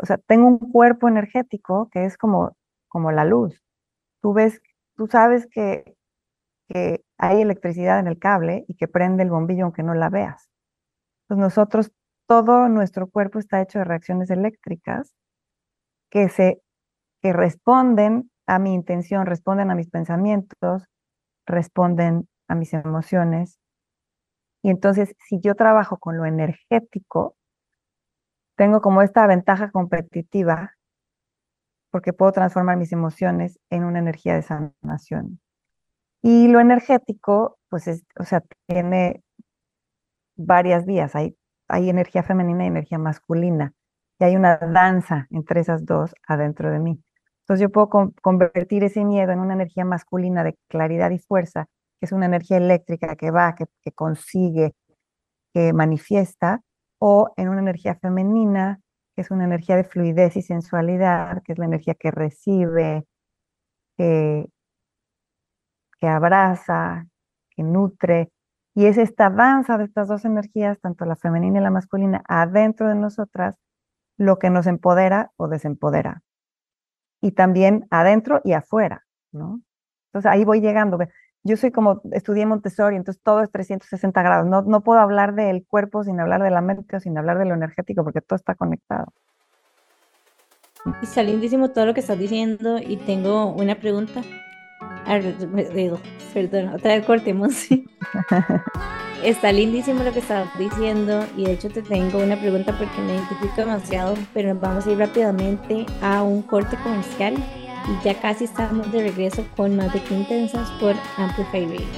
[SPEAKER 3] o sea, tengo un cuerpo energético que es como, como la luz. Tú ves, tú sabes que, que hay electricidad en el cable y que prende el bombillo aunque no la veas. Pues nosotros, todo nuestro cuerpo está hecho de reacciones eléctricas que se, que responden a mi intención, responden a mis pensamientos, responden a mis emociones. Y entonces, si yo trabajo con lo energético, tengo como esta ventaja competitiva porque puedo transformar mis emociones en una energía de sanación. Y lo energético, pues, es, o sea, tiene varias vías. Hay, hay energía femenina y energía masculina. Y hay una danza entre esas dos adentro de mí. Entonces yo puedo convertir ese miedo en una energía masculina de claridad y fuerza, que es una energía eléctrica que va, que, que consigue, que manifiesta, o en una energía femenina, que es una energía de fluidez y sensualidad, que es la energía que recibe, que, que abraza, que nutre. Y es esta danza de estas dos energías, tanto la femenina y la masculina, adentro de nosotras, lo que nos empodera o desempodera. Y también adentro y afuera, ¿no? Entonces ahí voy llegando. Yo soy como, estudié Montessori, entonces todo es 360 grados. No, no puedo hablar del cuerpo sin hablar de la mente o sin hablar de lo energético, porque todo está conectado.
[SPEAKER 1] Está lindísimo todo lo que estás diciendo y tengo una pregunta. Perdón, otra vez cortemos. Está lindísimo lo que estás diciendo y de hecho te tengo una pregunta porque me identifico demasiado, pero vamos a ir rápidamente a un corte comercial y ya casi estamos de regreso con más de Qué Intensas por Amplify Radio.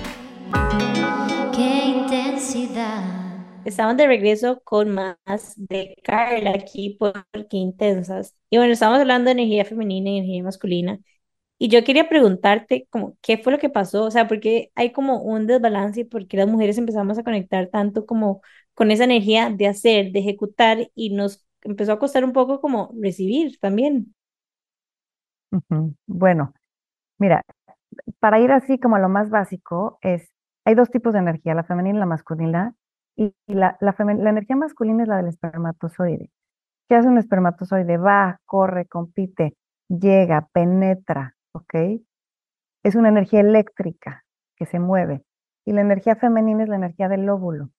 [SPEAKER 4] Qué intensidad.
[SPEAKER 1] Estamos de regreso con más de Carla aquí por Qué Intensas. Y bueno, estamos hablando de energía femenina y energía masculina. Y yo quería preguntarte, como, ¿qué fue lo que pasó? O sea, porque hay como un desbalance y por qué las mujeres empezamos a conectar tanto como con esa energía de hacer, de ejecutar y nos empezó a costar un poco como recibir también.
[SPEAKER 3] Bueno, mira, para ir así como a lo más básico, es, hay dos tipos de energía, la femenina y la masculina, y, la, la, energía masculina es la del espermatozoide. ¿Qué hace un espermatozoide? Va, corre, compite, llega, penetra, ¿ok? Es una energía eléctrica que se mueve. Y la energía femenina es la energía del óvulo.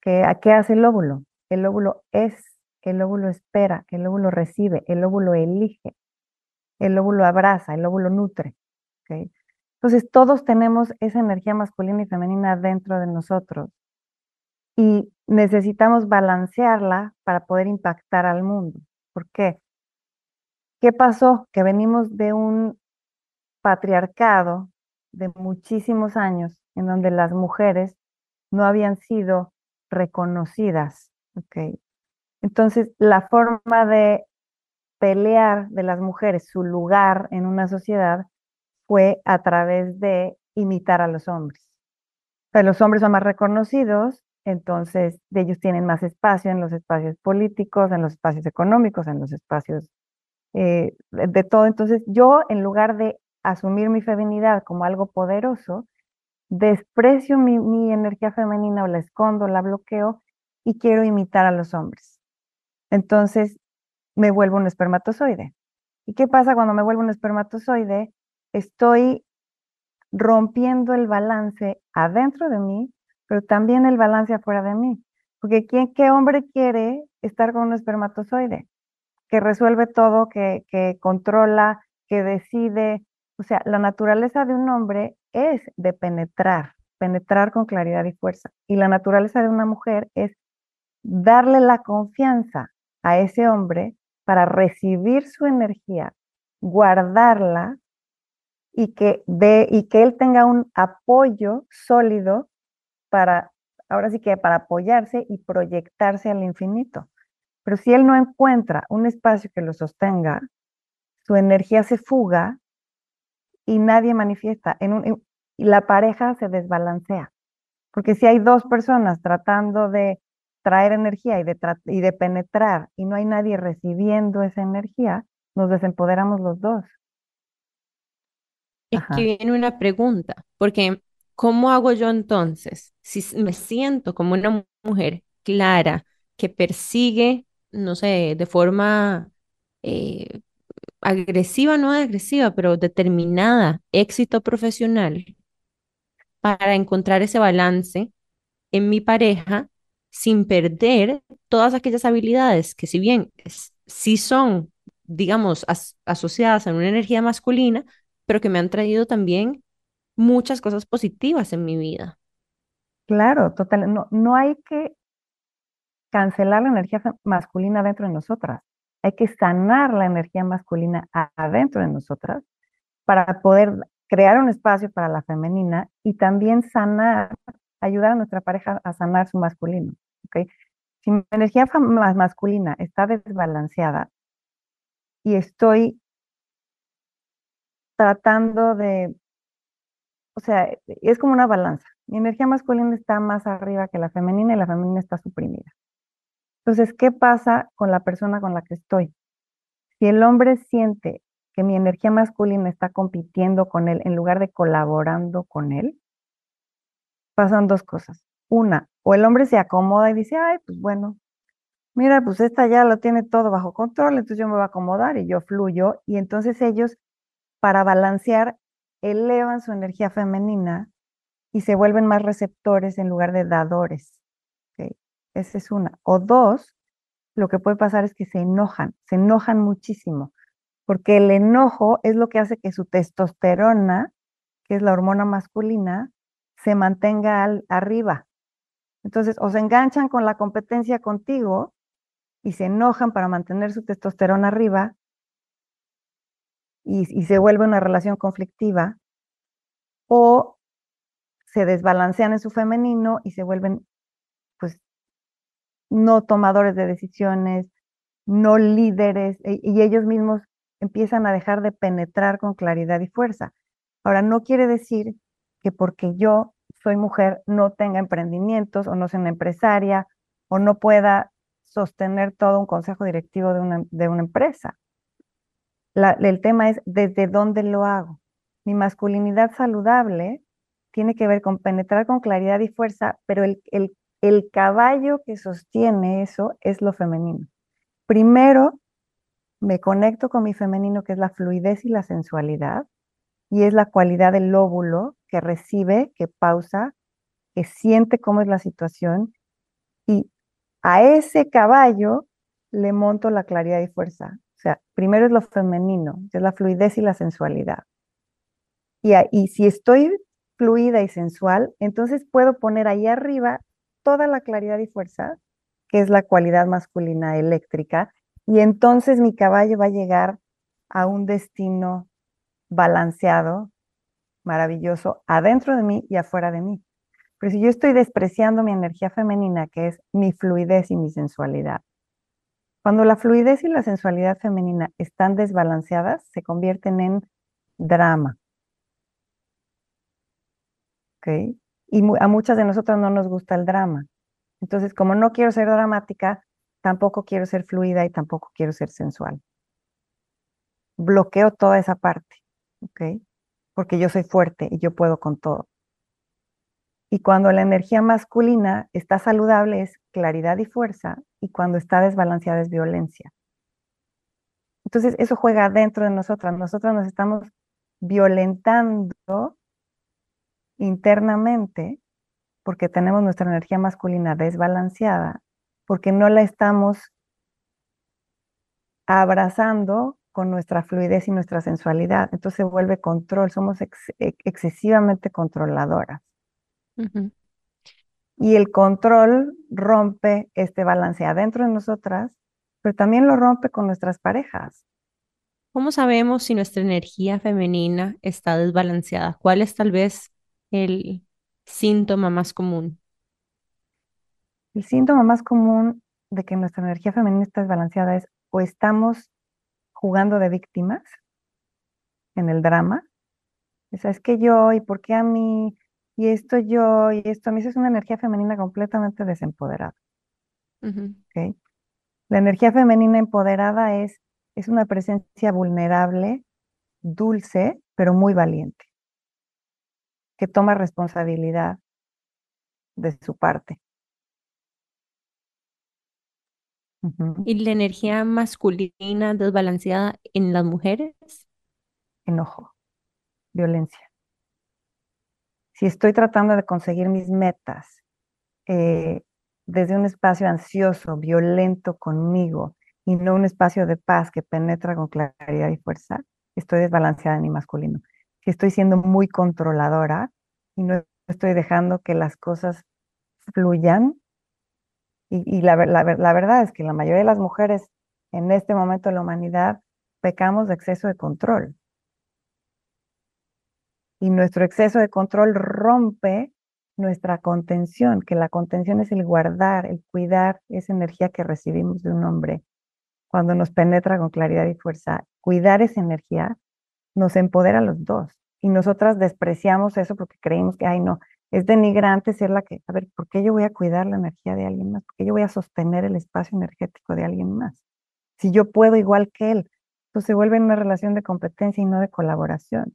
[SPEAKER 3] ¿Qué, ¿Qué hace el óvulo? El óvulo es, el óvulo espera, el óvulo recibe, el óvulo elige, el óvulo abraza, el óvulo nutre. Entonces, todos tenemos esa energía masculina y femenina dentro de nosotros y necesitamos balancearla para poder impactar al mundo. ¿Por qué? ¿Qué pasó? Que venimos de un patriarcado de muchísimos años en donde las mujeres no habían sido reconocidas. Entonces, la forma de pelear de las mujeres su lugar en una sociedad fue a través de imitar a los hombres. Los hombres son más reconocidos, entonces de ellos tienen más espacio en los espacios políticos, en los espacios económicos, en los espacios eh, de todo. Entonces yo, en lugar de asumir mi feminidad como algo poderoso, desprecio mi, mi energía femenina o la escondo, la bloqueo y quiero imitar a los hombres. Entonces me vuelvo un espermatozoide. ¿Y qué pasa cuando me vuelvo un espermatozoide? Estoy rompiendo el balance adentro de mí, pero también el balance afuera de mí. Porque ¿quién, ¿qué hombre quiere estar con un espermatozoide? Que resuelve todo, que, que controla, que decide. O sea, la naturaleza de un hombre es de penetrar, penetrar con claridad y fuerza. Y la naturaleza de una mujer es darle la confianza a ese hombre para recibir su energía, guardarla y que, de, y que él tenga un apoyo sólido para, ahora sí que para apoyarse y proyectarse al infinito. Pero si él no encuentra un espacio que lo sostenga, su energía se fuga y nadie manifiesta. En un, y la pareja se desbalancea. Porque si hay dos personas tratando de traer energía y de, y de penetrar y no hay nadie recibiendo esa energía, nos desempoderamos los dos.
[SPEAKER 2] Aquí viene una pregunta, porque ¿cómo hago yo entonces? Si me siento como una mujer clara que persigue, no sé, de forma eh, agresiva, no agresiva, pero determinada, éxito profesional, para encontrar ese balance en mi pareja sin perder todas aquellas habilidades que si bien sí son, digamos, as asociadas a una energía masculina, pero que me han traído también muchas cosas positivas en mi vida.
[SPEAKER 3] Claro, total. No, no hay que cancelar la energía masculina dentro de nosotras. Hay que sanar la energía masculina adentro de nosotras para poder crear un espacio para la femenina y también sanar, ayudar a nuestra pareja a sanar su masculino. Si mi energía masculina está desbalanceada y estoy tratando de, o sea, es como una balanza. Mi energía masculina está más arriba que la femenina y la femenina está suprimida. Entonces, ¿qué pasa con la persona con la que estoy? Si el hombre siente que mi energía masculina está compitiendo con él en lugar de colaborando con él, pasan dos cosas. Una, o el hombre se acomoda y dice, ay, pues bueno, mira, pues esta ya lo tiene todo bajo control, entonces yo me voy a acomodar y yo fluyo. Y entonces ellos, para balancear, elevan su energía femenina y se vuelven más receptores en lugar de dadores. Esa es una. O dos, lo que puede pasar es que se enojan, se enojan muchísimo, porque el enojo es lo que hace que su testosterona, que es la hormona masculina, se mantenga arriba. Entonces, o se enganchan con la competencia contigo y se enojan para mantener su testosterona arriba y, y se vuelve una relación conflictiva, o se desbalancean en su femenino y se vuelven, pues, no tomadores de decisiones, no líderes, e, y ellos mismos empiezan a dejar de penetrar con claridad y fuerza. Ahora, no quiere decir que porque yo soy mujer no tenga emprendimientos o no sea una empresaria o no pueda sostener todo un consejo directivo de una, de una empresa. el tema es desde dónde lo hago. Mi masculinidad saludable tiene que ver con penetrar con claridad y fuerza, pero el, el, el caballo que sostiene eso es lo femenino. Primero, me conecto con mi femenino, que es la fluidez y la sensualidad, y es la cualidad del lóbulo que recibe, que pausa, que siente cómo es la situación y a ese caballo le monto la claridad y fuerza. O sea, primero es lo femenino, es la fluidez y la sensualidad. Y, y si estoy fluida y sensual, entonces puedo poner ahí arriba toda la claridad y fuerza, que es la cualidad masculina eléctrica, y entonces mi caballo va a llegar a un destino balanceado, maravilloso adentro de mí y afuera de mí. Pero si yo estoy despreciando mi energía femenina, que es mi fluidez y mi sensualidad, cuando la fluidez y la sensualidad femenina están desbalanceadas, se convierten en drama. ¿Ok? Y a muchas de nosotras no nos gusta el drama. Entonces, como no quiero ser dramática, tampoco quiero ser fluida y tampoco quiero ser sensual. Bloqueo toda esa parte. ¿Ok? Porque yo soy fuerte y yo puedo con todo. Y cuando la energía masculina está saludable es claridad y fuerza, y cuando está desbalanceada es violencia. Entonces eso juega dentro de nosotras. Nosotros nos estamos violentando internamente porque tenemos nuestra energía masculina desbalanceada, porque no la estamos abrazando con nuestra fluidez y nuestra sensualidad. Entonces se vuelve control, somos e-, excesivamente controladoras. Y el control rompe este balance adentro de nosotras, pero también lo rompe con nuestras parejas.
[SPEAKER 2] ¿Cómo sabemos si nuestra energía femenina está desbalanceada? ¿Cuál es tal vez el síntoma más común?
[SPEAKER 3] El síntoma más común de que nuestra energía femenina está desbalanceada es o estamos jugando de víctimas en el drama. O sea, es que yo, y por qué a mí, y esto yo, y esto a mí, eso es una energía femenina completamente desempoderada. La energía femenina empoderada es, es una presencia vulnerable, dulce, pero muy valiente, que toma responsabilidad de su parte.
[SPEAKER 2] ¿Y la energía masculina desbalanceada en las mujeres?
[SPEAKER 3] Enojo, violencia. Si estoy tratando de conseguir mis metas eh, desde un espacio ansioso, violento conmigo, y no un espacio de paz que penetra con claridad y fuerza, estoy desbalanceada en mi masculino. Si estoy siendo muy controladora y no estoy dejando que las cosas fluyan, Y, la verdad es que la mayoría de las mujeres en este momento de la humanidad pecamos de exceso de control. Y nuestro exceso de control rompe nuestra contención, que la contención es el guardar, el cuidar esa energía que recibimos de un hombre cuando nos penetra con claridad y fuerza. Cuidar esa energía nos empodera a los dos. Y nosotras despreciamos eso porque creímos que, ay, no, es denigrante ser la que, a ver, ¿por qué yo voy a cuidar la energía de alguien más? ¿Por qué yo voy a sostener el espacio energético de alguien más? Si yo puedo igual que él, entonces se vuelve una relación de competencia y no de colaboración.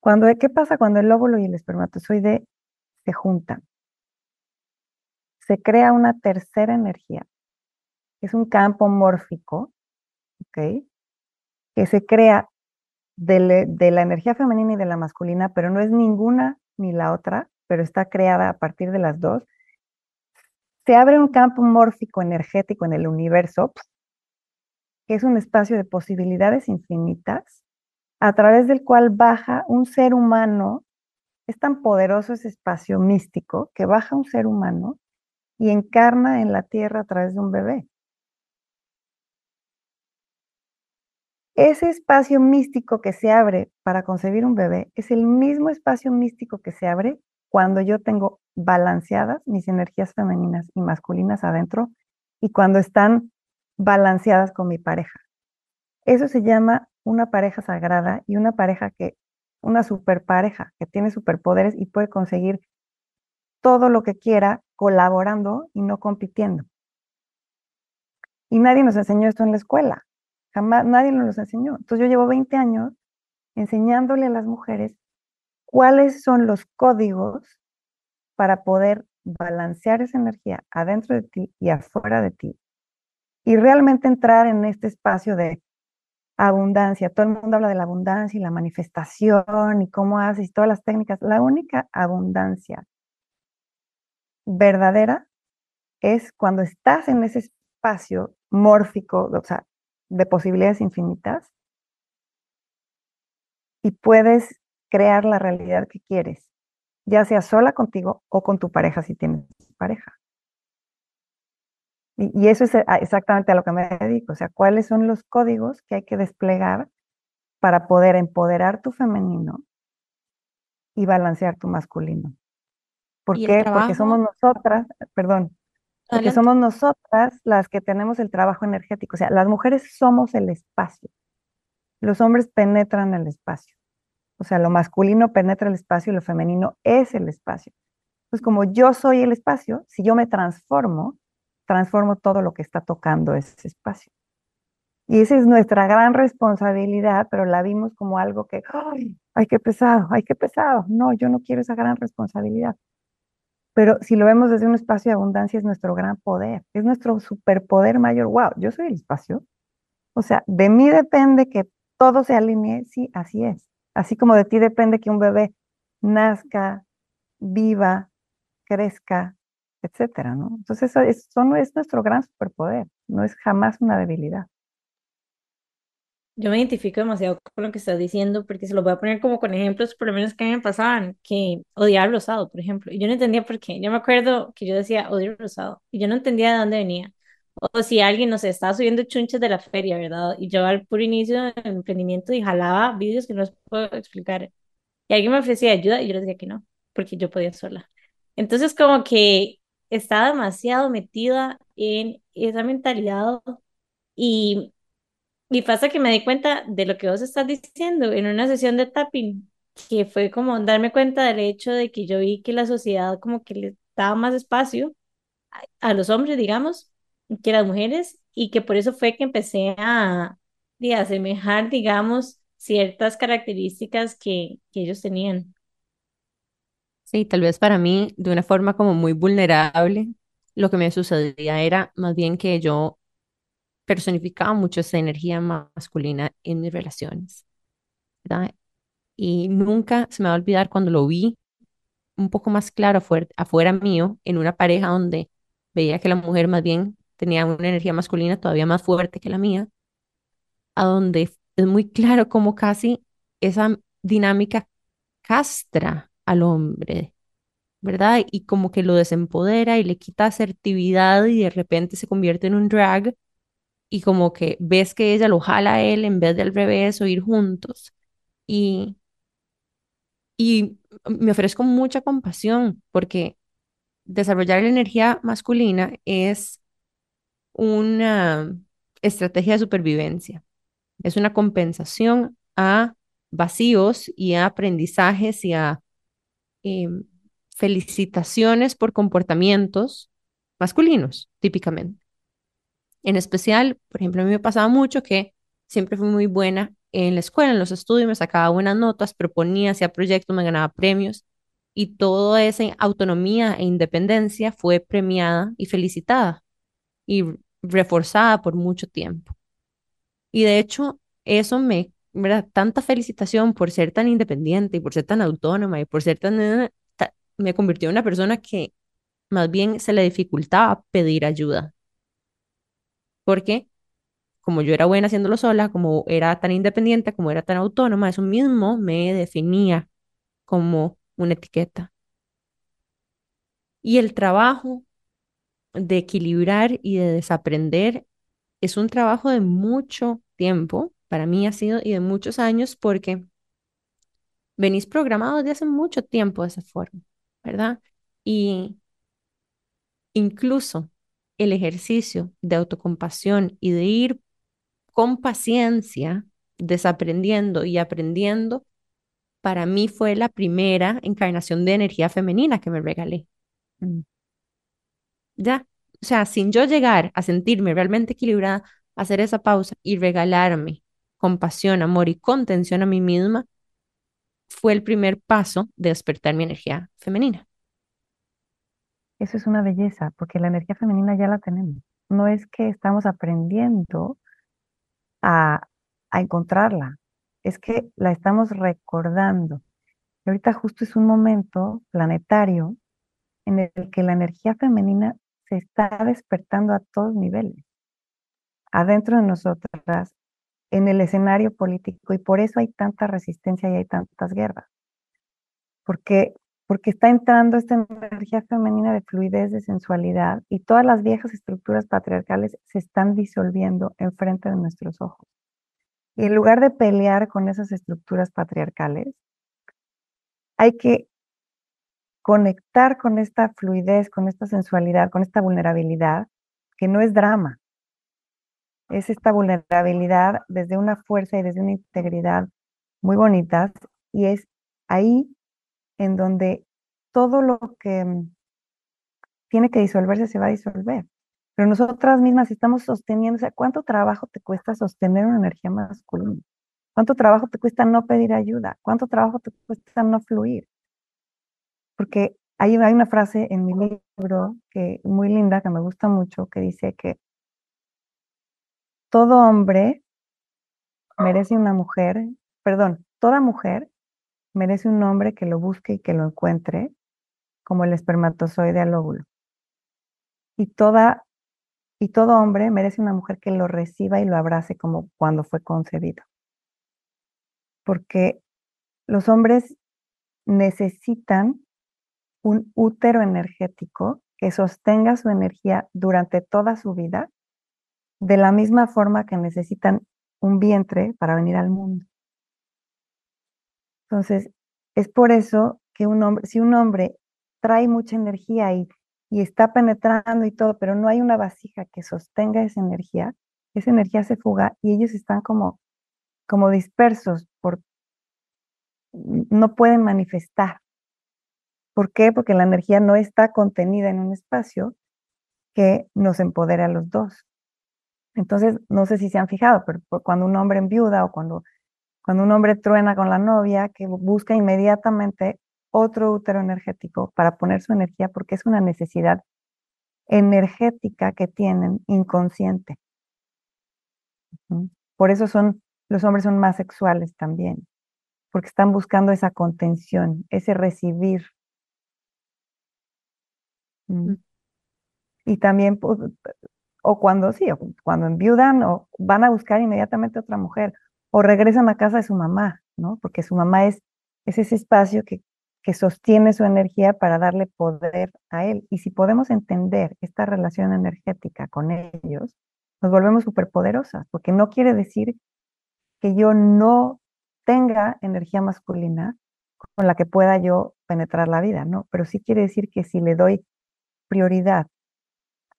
[SPEAKER 3] Cuando, ¿Qué pasa cuando el óvulo y el espermatozoide se juntan? Se crea una tercera energía, que es un campo mórfico, ¿ok? Que se crea de, de la energía femenina y de la masculina, pero no es ninguna ni la otra, pero está creada a partir de las dos. Se abre un campo mórfico energético en el universo, que es un espacio de posibilidades infinitas, a través del cual baja un ser humano. Es tan poderoso ese espacio místico que baja un ser humano y encarna en la tierra a través de un bebé. Ese espacio místico que se abre para concebir un bebé es el mismo espacio místico que se abre cuando yo tengo balanceadas mis energías femeninas y masculinas adentro y cuando están balanceadas con mi pareja. Eso se llama una pareja sagrada y una pareja que, una super pareja que tiene superpoderes y puede conseguir todo lo que quiera colaborando y no compitiendo. Y nadie nos enseñó esto en la escuela. Jamás, nadie nos lo enseñó. Entonces yo llevo 20 años enseñándole a las mujeres cuáles son los códigos para poder balancear esa energía adentro de ti y afuera de ti. Y realmente entrar en este espacio de abundancia. Todo el mundo habla de la abundancia y la manifestación y cómo haces todas las técnicas. La única abundancia verdadera es cuando estás en ese espacio mórfico, o sea, de posibilidades infinitas y puedes crear la realidad que quieres, ya sea sola contigo o con tu pareja si tienes pareja. Y, y eso es a- exactamente a lo que me dedico, o sea, cuáles son los códigos que hay que desplegar para poder empoderar tu femenino y balancear tu masculino. ¿Por qué? Porque somos nosotras, perdón, porque somos nosotras las que tenemos el trabajo energético. O sea, las mujeres somos el espacio. Los hombres penetran el espacio. O sea, lo masculino penetra el espacio y lo femenino es el espacio. Entonces, como yo soy el espacio, si yo me transformo, transformo todo lo que está tocando ese espacio. Y esa es nuestra gran responsabilidad, pero la vimos como algo que, ay, ay, qué pesado, ay, qué pesado. No, yo no quiero esa gran responsabilidad. Pero si lo vemos desde un espacio de abundancia, es nuestro gran poder, es nuestro superpoder mayor. Wow, yo soy el espacio. O sea, de mí depende que todo se alinee, sí, así es. Así como de ti depende que un bebé nazca, viva, crezca, etcétera, ¿no? Entonces, eso, no es nuestro gran superpoder, no es jamás una debilidad.
[SPEAKER 1] Yo me identifico demasiado con lo que estás diciendo, porque se los voy a poner como con ejemplos, por lo menos que a mí me pasaban, que odiaba el rosado, por ejemplo, y yo no entendía por qué. Yo me acuerdo que yo decía odio el rosado, y yo no entendía de dónde venía. O si alguien, no sé, estaba subiendo chunches de la feria, ¿verdad? Y yo al puro inicio del emprendimiento y jalaba vídeos que no les puedo explicar. Y alguien me ofrecía ayuda y yo le decía que no, porque yo podía sola. Entonces, como que estaba demasiado metida en esa mentalidad y y pasa que me di cuenta de lo que vos estás diciendo en una sesión de tapping, que fue como darme cuenta del hecho de que yo vi que la sociedad como que le daba más espacio a, los hombres, digamos, que a las mujeres, y que por eso fue que empecé a asemejar, digamos, ciertas características que, que ellos tenían.
[SPEAKER 2] Sí, tal vez para mí, de una forma como muy vulnerable, lo que me sucedía era más bien que yo personificaba mucho esa energía ma- masculina en mis relaciones. Y nunca se me va a olvidar cuando lo vi un poco más claro afuera, afuera mío, en una pareja donde veía que la mujer más bien tenía una energía masculina todavía más fuerte que la mía, a donde es muy claro cómo casi esa dinámica castra al hombre ¿verdad? Y como que lo desempodera y le quita asertividad y de repente se convierte en un drag y como que ves que ella lo jala a él en vez de al revés o ir juntos. Y, y me ofrezco mucha compasión porque desarrollar la energía masculina es una estrategia de supervivencia, es una compensación a vacíos y a aprendizajes y a em, felicitaciones por comportamientos masculinos, típicamente. En especial, por ejemplo, a mí me pasaba mucho que siempre fui muy buena en la escuela, en los estudios, me sacaba buenas notas, proponía, hacía proyectos, me ganaba premios y toda esa autonomía e independencia fue premiada y felicitada y reforzada por mucho tiempo. Y de hecho, eso me, ¿verdad? Tanta felicitación por ser tan independiente y por ser tan autónoma y por ser tan... Me convirtió en una persona que más bien se le dificultaba pedir ayuda. Porque como yo era buena haciéndolo sola, como era tan independiente, como era tan autónoma, eso mismo me definía como una etiqueta. Y el trabajo de equilibrar y de desaprender es un trabajo de mucho tiempo, para mí ha sido, y de muchos años, porque venís programado desde hace mucho tiempo de esa forma, ¿verdad? Y incluso el ejercicio de autocompasión y de ir con paciencia, desaprendiendo y aprendiendo, para mí fue la primera encarnación de energía femenina que me regalé. Mm. Ya, o sea, sin yo llegar a sentirme realmente equilibrada, hacer esa pausa y regalarme compasión, amor y contención a mí misma, fue el primer paso de despertar mi energía femenina.
[SPEAKER 3] Eso es una belleza, porque la energía femenina ya la tenemos. No es que estamos aprendiendo a, a encontrarla, es que la estamos recordando. Y ahorita justo es un momento planetario en el que la energía femenina se está despertando a todos niveles, adentro de nosotras, en el escenario político, y por eso hay tanta resistencia y hay tantas guerras. Porque, porque está entrando esta energía femenina de fluidez, de sensualidad, y todas las viejas estructuras patriarcales se están disolviendo enfrente de nuestros ojos. Y en lugar de pelear con esas estructuras patriarcales, hay que conectar con esta fluidez, con esta sensualidad, con esta vulnerabilidad, que no es drama. Es esta vulnerabilidad desde una fuerza y desde una integridad muy bonitas y es ahí en donde todo lo que mm, tiene que disolverse se va a disolver. Pero nosotras mismas estamos sosteniendo, o sea, ¿cuánto trabajo te cuesta sostener una energía masculina? ¿Cuánto trabajo te cuesta no pedir ayuda? ¿Cuánto trabajo te cuesta no fluir? Porque hay, hay una frase en mi libro que muy linda, que me gusta mucho, que dice que todo hombre merece una mujer, perdón, toda mujer merece un hombre que lo busque y que lo encuentre como el espermatozoide al óvulo. Y toda y todo hombre merece una mujer que lo reciba y lo abrace como cuando fue concebido. Porque los hombres necesitan un útero energético que sostenga su energía durante toda su vida, de la misma forma que necesitan un vientre para venir al mundo. Entonces, es por eso que un hombre, si un hombre trae mucha energía y está penetrando y todo, pero no hay una vasija que sostenga esa energía, esa energía se fuga y ellos están como, como dispersos, por, no pueden manifestar. ¿Por qué? Porque la energía no está contenida en un espacio que nos empodere a los dos. Entonces, no sé si se han fijado, pero cuando un hombre enviuda o cuando, cuando un hombre truena con la novia, que busca inmediatamente otro útero energético para poner su energía porque es una necesidad energética que tienen inconsciente. Por eso son los hombres son más sexuales también, porque están buscando esa contención, ese recibir. Mm. Y también, pues, o cuando sí, o cuando enviudan, o van a buscar inmediatamente otra mujer, o regresan a casa de su mamá, ¿no? Porque su mamá es, es ese espacio que que sostiene su energía para darle poder a él. Y si podemos entender esta relación energética con ellos, nos volvemos superpoderosas, porque no quiere decir que yo no tenga energía masculina con la que pueda yo penetrar la vida, ¿no? Pero sí quiere decir que si le doy prioridad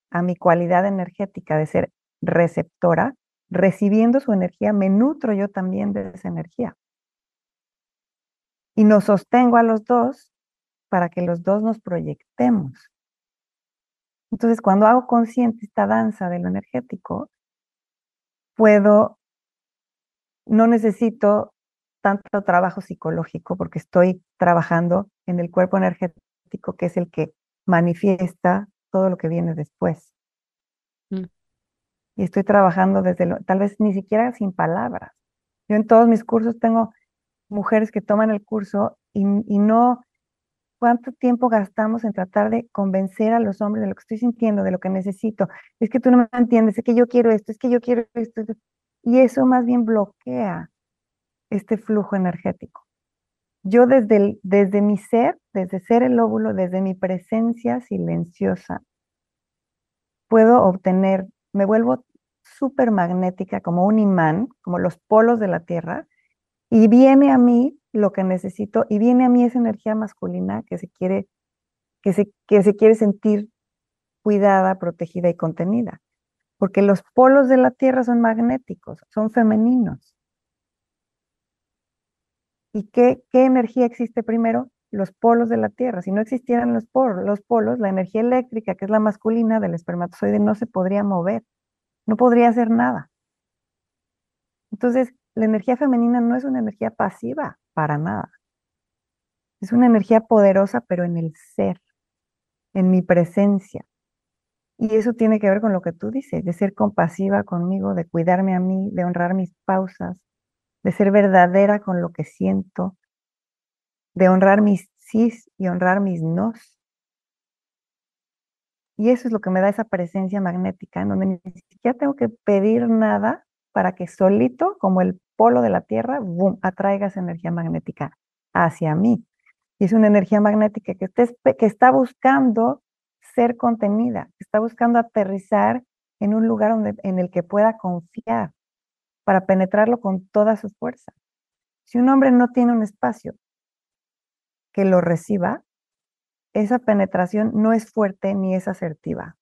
[SPEAKER 3] a mi cualidad energética de ser receptora, recibiendo su energía, me nutro yo también de esa energía. Y nos sostengo a los dos para que los dos nos proyectemos. Entonces, cuando hago consciente esta danza de lo energético, puedo, no necesito tanto trabajo psicológico porque estoy trabajando en el cuerpo energético que es el que manifiesta todo lo que viene después. Y estoy trabajando desde, lo, tal vez ni siquiera sin palabras. Yo en todos mis cursos tengo mujeres que toman el curso y, y no, ¿cuánto tiempo gastamos en tratar de convencer a los hombres de lo que estoy sintiendo, de lo que necesito? Es que tú no me entiendes, es que yo quiero esto, es que yo quiero esto. Y eso más bien bloquea este flujo energético. Yo desde, desde mi ser, desde ser el óvulo, desde mi presencia silenciosa, puedo obtener, me vuelvo súper magnética como un imán, como los polos de la Tierra, y viene a mí lo que necesito, y viene a mí esa energía masculina que se quiere, que se, que se quiere sentir cuidada, protegida y contenida. Porque los polos de la Tierra son magnéticos, son femeninos. ¿Y qué, qué energía existe primero? Los polos de la Tierra. Si no existieran los polos, los polos, la energía eléctrica, que es la masculina del espermatozoide, no se podría mover, no podría hacer nada. Entonces, la energía femenina no es una energía pasiva, para nada. Es una energía poderosa, pero en el ser, en mi presencia. Y eso tiene que ver con lo que tú dices, de ser compasiva conmigo, de cuidarme a mí, de honrar mis pausas, de ser verdadera con lo que siento, de honrar mis sís y honrar mis nos. Y eso es lo que me da esa presencia magnética, en donde ni siquiera tengo que pedir nada para que solito, como el polo de la Tierra, boom, atraiga esa energía magnética hacia mí. Y es una energía magnética que, que está buscando ser contenida, que está buscando aterrizar en un lugar donde, en el que pueda confiar, para penetrarlo con toda su fuerza. Si un hombre no tiene un espacio que lo reciba, esa penetración no es fuerte ni es asertiva.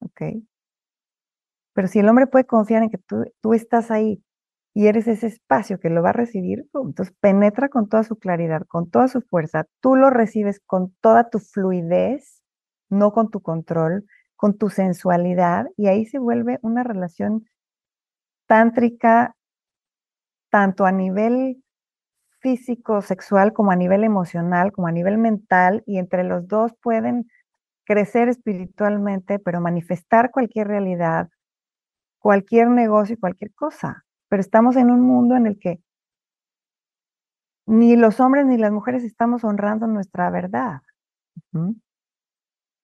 [SPEAKER 3] ¿Ok? Pero si el hombre puede confiar en que tú, tú estás ahí y eres ese espacio que lo va a recibir, entonces penetra con toda su claridad, con toda su fuerza. Tú lo recibes con toda tu fluidez, no con tu control, con tu sensualidad, y ahí se vuelve una relación tántrica tanto a nivel físico, sexual, como a nivel emocional, como a nivel mental, y entre los dos pueden crecer espiritualmente, pero manifestar cualquier realidad, cualquier negocio, cualquier cosa. Pero estamos en un mundo en el que ni los hombres ni las mujeres estamos honrando nuestra verdad,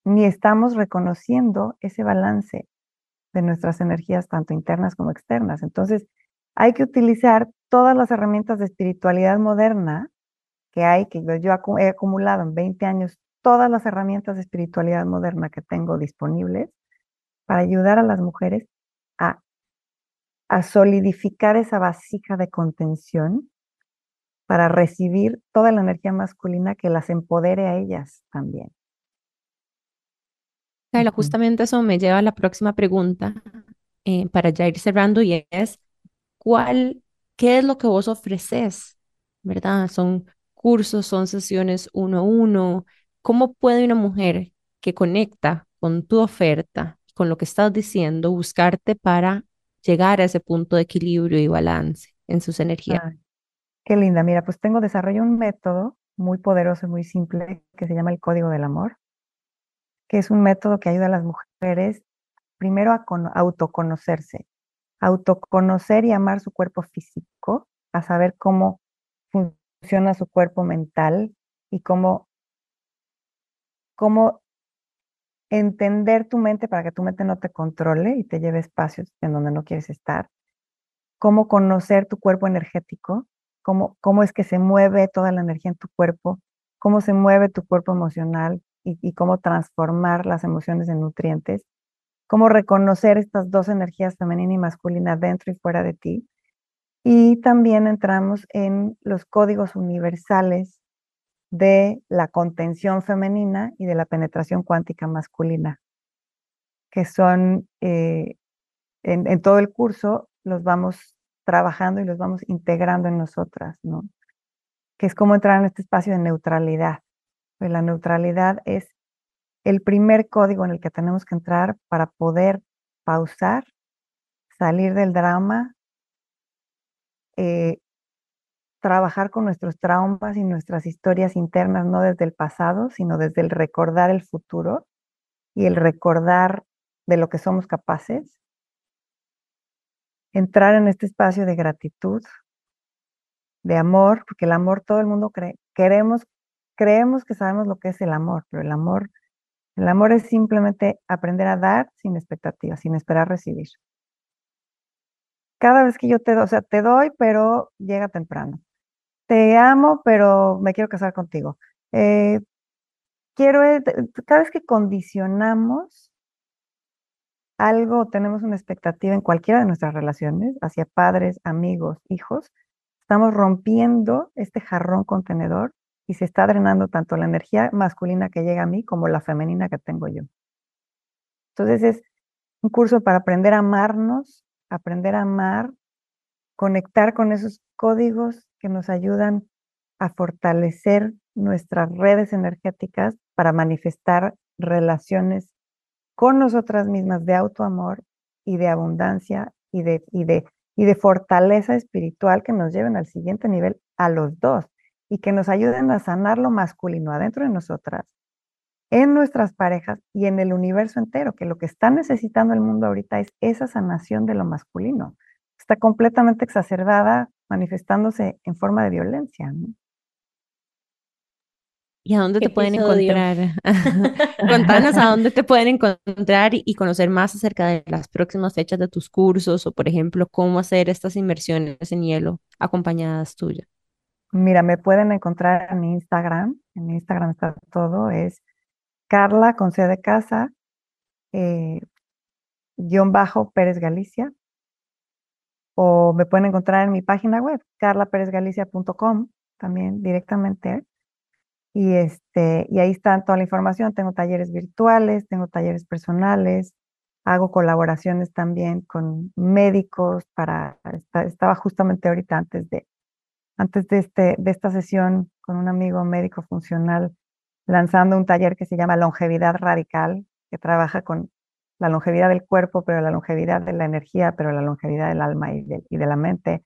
[SPEAKER 3] ni estamos reconociendo ese balance de nuestras energías, tanto internas como externas. Entonces, hay que utilizar todas las herramientas de espiritualidad moderna que hay, que yo he acumulado en 20 años, todas las herramientas de espiritualidad moderna que tengo disponibles para ayudar a las mujeres a, a solidificar esa vasija de contención para recibir toda la energía masculina que las empodere a ellas también.
[SPEAKER 2] Justamente eso me lleva a la próxima pregunta eh, para ya ir cerrando y es, ¿cuál, qué es lo que vos ofreces? ¿Verdad? Son cursos, son sesiones uno a uno. ¿Cómo puede una mujer que conecta con tu oferta, con lo que estás diciendo, buscarte para llegar a ese punto de equilibrio y balance en sus energías?
[SPEAKER 3] qué linda. Mira, pues tengo desarrollado un método muy poderoso y muy simple que se llama el código del amor que es un método que ayuda a las mujeres primero a autoconocerse, autoconocer y amar su cuerpo físico, a saber cómo funciona su cuerpo mental y cómo, cómo entender tu mente para que tu mente no te controle y te lleve espacios en donde no quieres estar, cómo conocer tu cuerpo energético, cómo, cómo es que se mueve toda la energía en tu cuerpo, cómo se mueve tu cuerpo emocional y, y cómo transformar las emociones en nutrientes, cómo reconocer estas dos energías femenina y masculina dentro y fuera de ti. Y también entramos en los códigos universales de la contención femenina y de la penetración cuántica masculina, que son eh, en, todo el curso, los vamos trabajando y los vamos integrando en nosotras, ¿no? Que es como entrar en este espacio de neutralidad. Pues la neutralidad es el primer código en el que tenemos que entrar para poder pausar, salir del drama, eh, trabajar con nuestros traumas y nuestras historias internas, no desde el pasado, sino desde el recordar el futuro y el recordar de lo que somos capaces. Entrar en este espacio de gratitud, de amor, porque el amor todo el mundo cree, queremos, creemos que sabemos lo que es el amor, pero el amor, el amor es simplemente aprender a dar sin expectativas, sin esperar recibir. Cada vez que yo te doy, o sea, te doy, pero llega temprano te amo, pero me quiero casar contigo. Eh, quiero, eh, cada vez que condicionamos algo, tenemos una expectativa en cualquiera de nuestras relaciones, hacia padres, amigos, hijos, estamos rompiendo este jarrón contenedor y se está drenando tanto la energía masculina que llega a mí como la femenina que tengo yo. Entonces es un curso para aprender a amarnos, aprender a amar, conectar con esos códigos que nos ayudan a fortalecer nuestras redes energéticas para manifestar relaciones con nosotras mismas de autoamor y de abundancia y de, y de, y de fortaleza espiritual que nos lleven al siguiente nivel a los dos y que nos ayuden a sanar lo masculino adentro de nosotras, en nuestras parejas y en el universo entero, que lo que está necesitando el mundo ahorita es esa sanación de lo masculino. Está completamente exacerbada manifestándose en forma de violencia.
[SPEAKER 2] ¿Y a dónde te pueden encontrar? Contanos a dónde te pueden encontrar y conocer más acerca de las próximas fechas de tus cursos o, por ejemplo, cómo hacer estas inmersiones en hielo acompañadas tuyas.
[SPEAKER 3] Mira, me pueden encontrar en Instagram. En Instagram está todo. Es Carla con C de casa, eh, guion bajo Pérez Galicia o me pueden encontrar en mi página web, carlaperezgalicia.com, también directamente. Y, este, y ahí está toda la información. Tengo talleres virtuales, tengo talleres personales, hago colaboraciones también con médicos para, estaba justamente ahorita antes de, antes de, este, de esta sesión con un amigo médico funcional lanzando un taller que se llama Longevidad Radical, que trabaja con la longevidad del cuerpo, pero la longevidad de la energía, pero la longevidad del alma y de, y de la mente.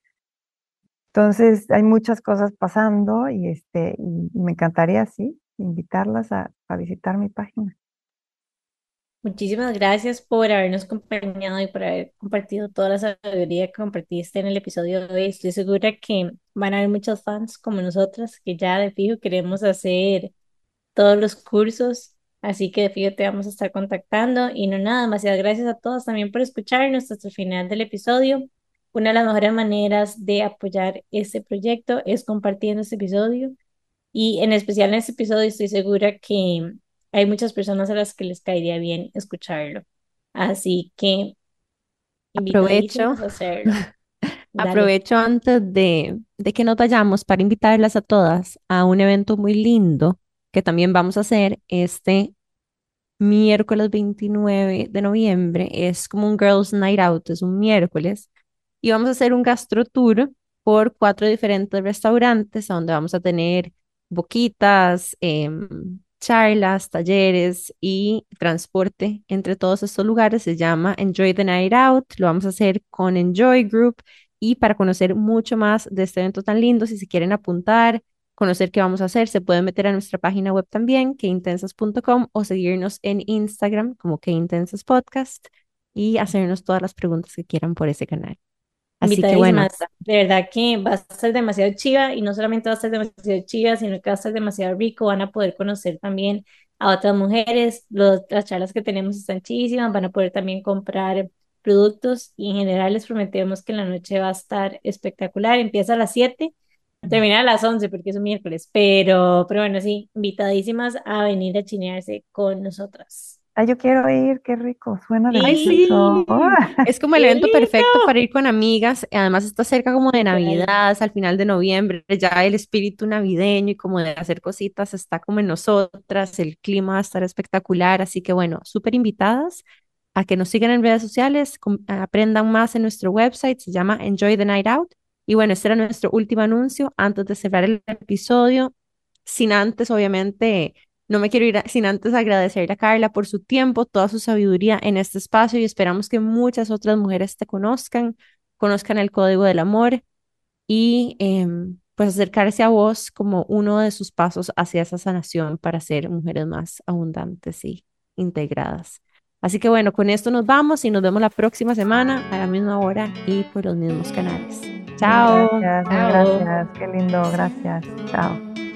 [SPEAKER 3] Entonces, hay muchas cosas pasando y, este, y me encantaría, sí, invitarlas a, a visitar mi página.
[SPEAKER 1] Muchísimas gracias por habernos acompañado y por haber compartido toda la sabiduría que compartiste en el episodio de hoy. Estoy segura que van a haber muchos fans como nosotras que ya de fijo queremos hacer todos los cursos Así que de fijo te vamos a estar contactando. Y no nada, demasiadas gracias a todos también por escucharnos hasta el final del episodio. Una de las mejores maneras de apoyar este proyecto es compartiendo este episodio. Y en especial en este episodio estoy segura que hay muchas personas a las que les caería bien escucharlo. Así que
[SPEAKER 2] aprovecho. Aprovecho antes de, de que nos vayamos para invitarlas a todas a un evento muy lindo que también vamos a hacer este miércoles 29 de noviembre. Es como un Girls Night Out, es un miércoles. Y vamos a hacer un gastro tour por cuatro diferentes restaurantes donde vamos a tener boquitas, em, charlas, talleres y transporte entre todos estos lugares. Se llama Enjoy the Night Out. Lo vamos a hacer con Enjoy Group. Y para conocer mucho más de este evento tan lindo, si se quieren apuntar, conocer qué vamos a hacer, se pueden meter a nuestra página web también, queintensas.com, o seguirnos en Instagram como que intensas podcast y hacernos todas las preguntas que quieran por ese canal.
[SPEAKER 1] Así que bueno, de verdad que va a ser demasiado chiva y no solamente va a ser demasiado chiva, sino que va a ser demasiado rico, van a poder conocer también a otras mujeres, las charlas que tenemos están chidísimas, van a poder también comprar productos y en general les prometemos que la noche va a estar espectacular, empieza a las 7 termina a las 11 porque es un miércoles, pero, pero bueno, sí, invitadísimas a venir a chinearse con nosotras.
[SPEAKER 3] Ay, yo quiero ir, qué rico, suena
[SPEAKER 1] Ay,
[SPEAKER 2] sí. Es como el
[SPEAKER 1] ¡Qué
[SPEAKER 2] evento perfecto para ir con amigas. Además está cerca como de. Navidad, es al final de noviembre, ya el espíritu navideño y como de hacer cositas está como en nosotras, el clima va a estar espectacular, así que bueno, súper invitadas a que nos sigan en redes sociales, aprendan más en nuestro website, se llama Enjoy the Night Out. Y bueno, este era nuestro último anuncio antes de cerrar el episodio, sin antes, obviamente no me quiero ir a- sin antes agradecerle a Carla por su tiempo, toda su sabiduría en este espacio y esperamos que muchas otras mujeres te conozcan, conozcan el código del amor y em, pues acercarse a vos como uno de sus pasos hacia esa sanación para ser mujeres más abundantes y integradas. Así que bueno, con esto nos vamos y nos vemos la próxima semana a la misma hora y por los mismos canales. Chao.
[SPEAKER 3] Gracias,
[SPEAKER 1] Chao.
[SPEAKER 3] gracias, qué lindo, gracias. Chao.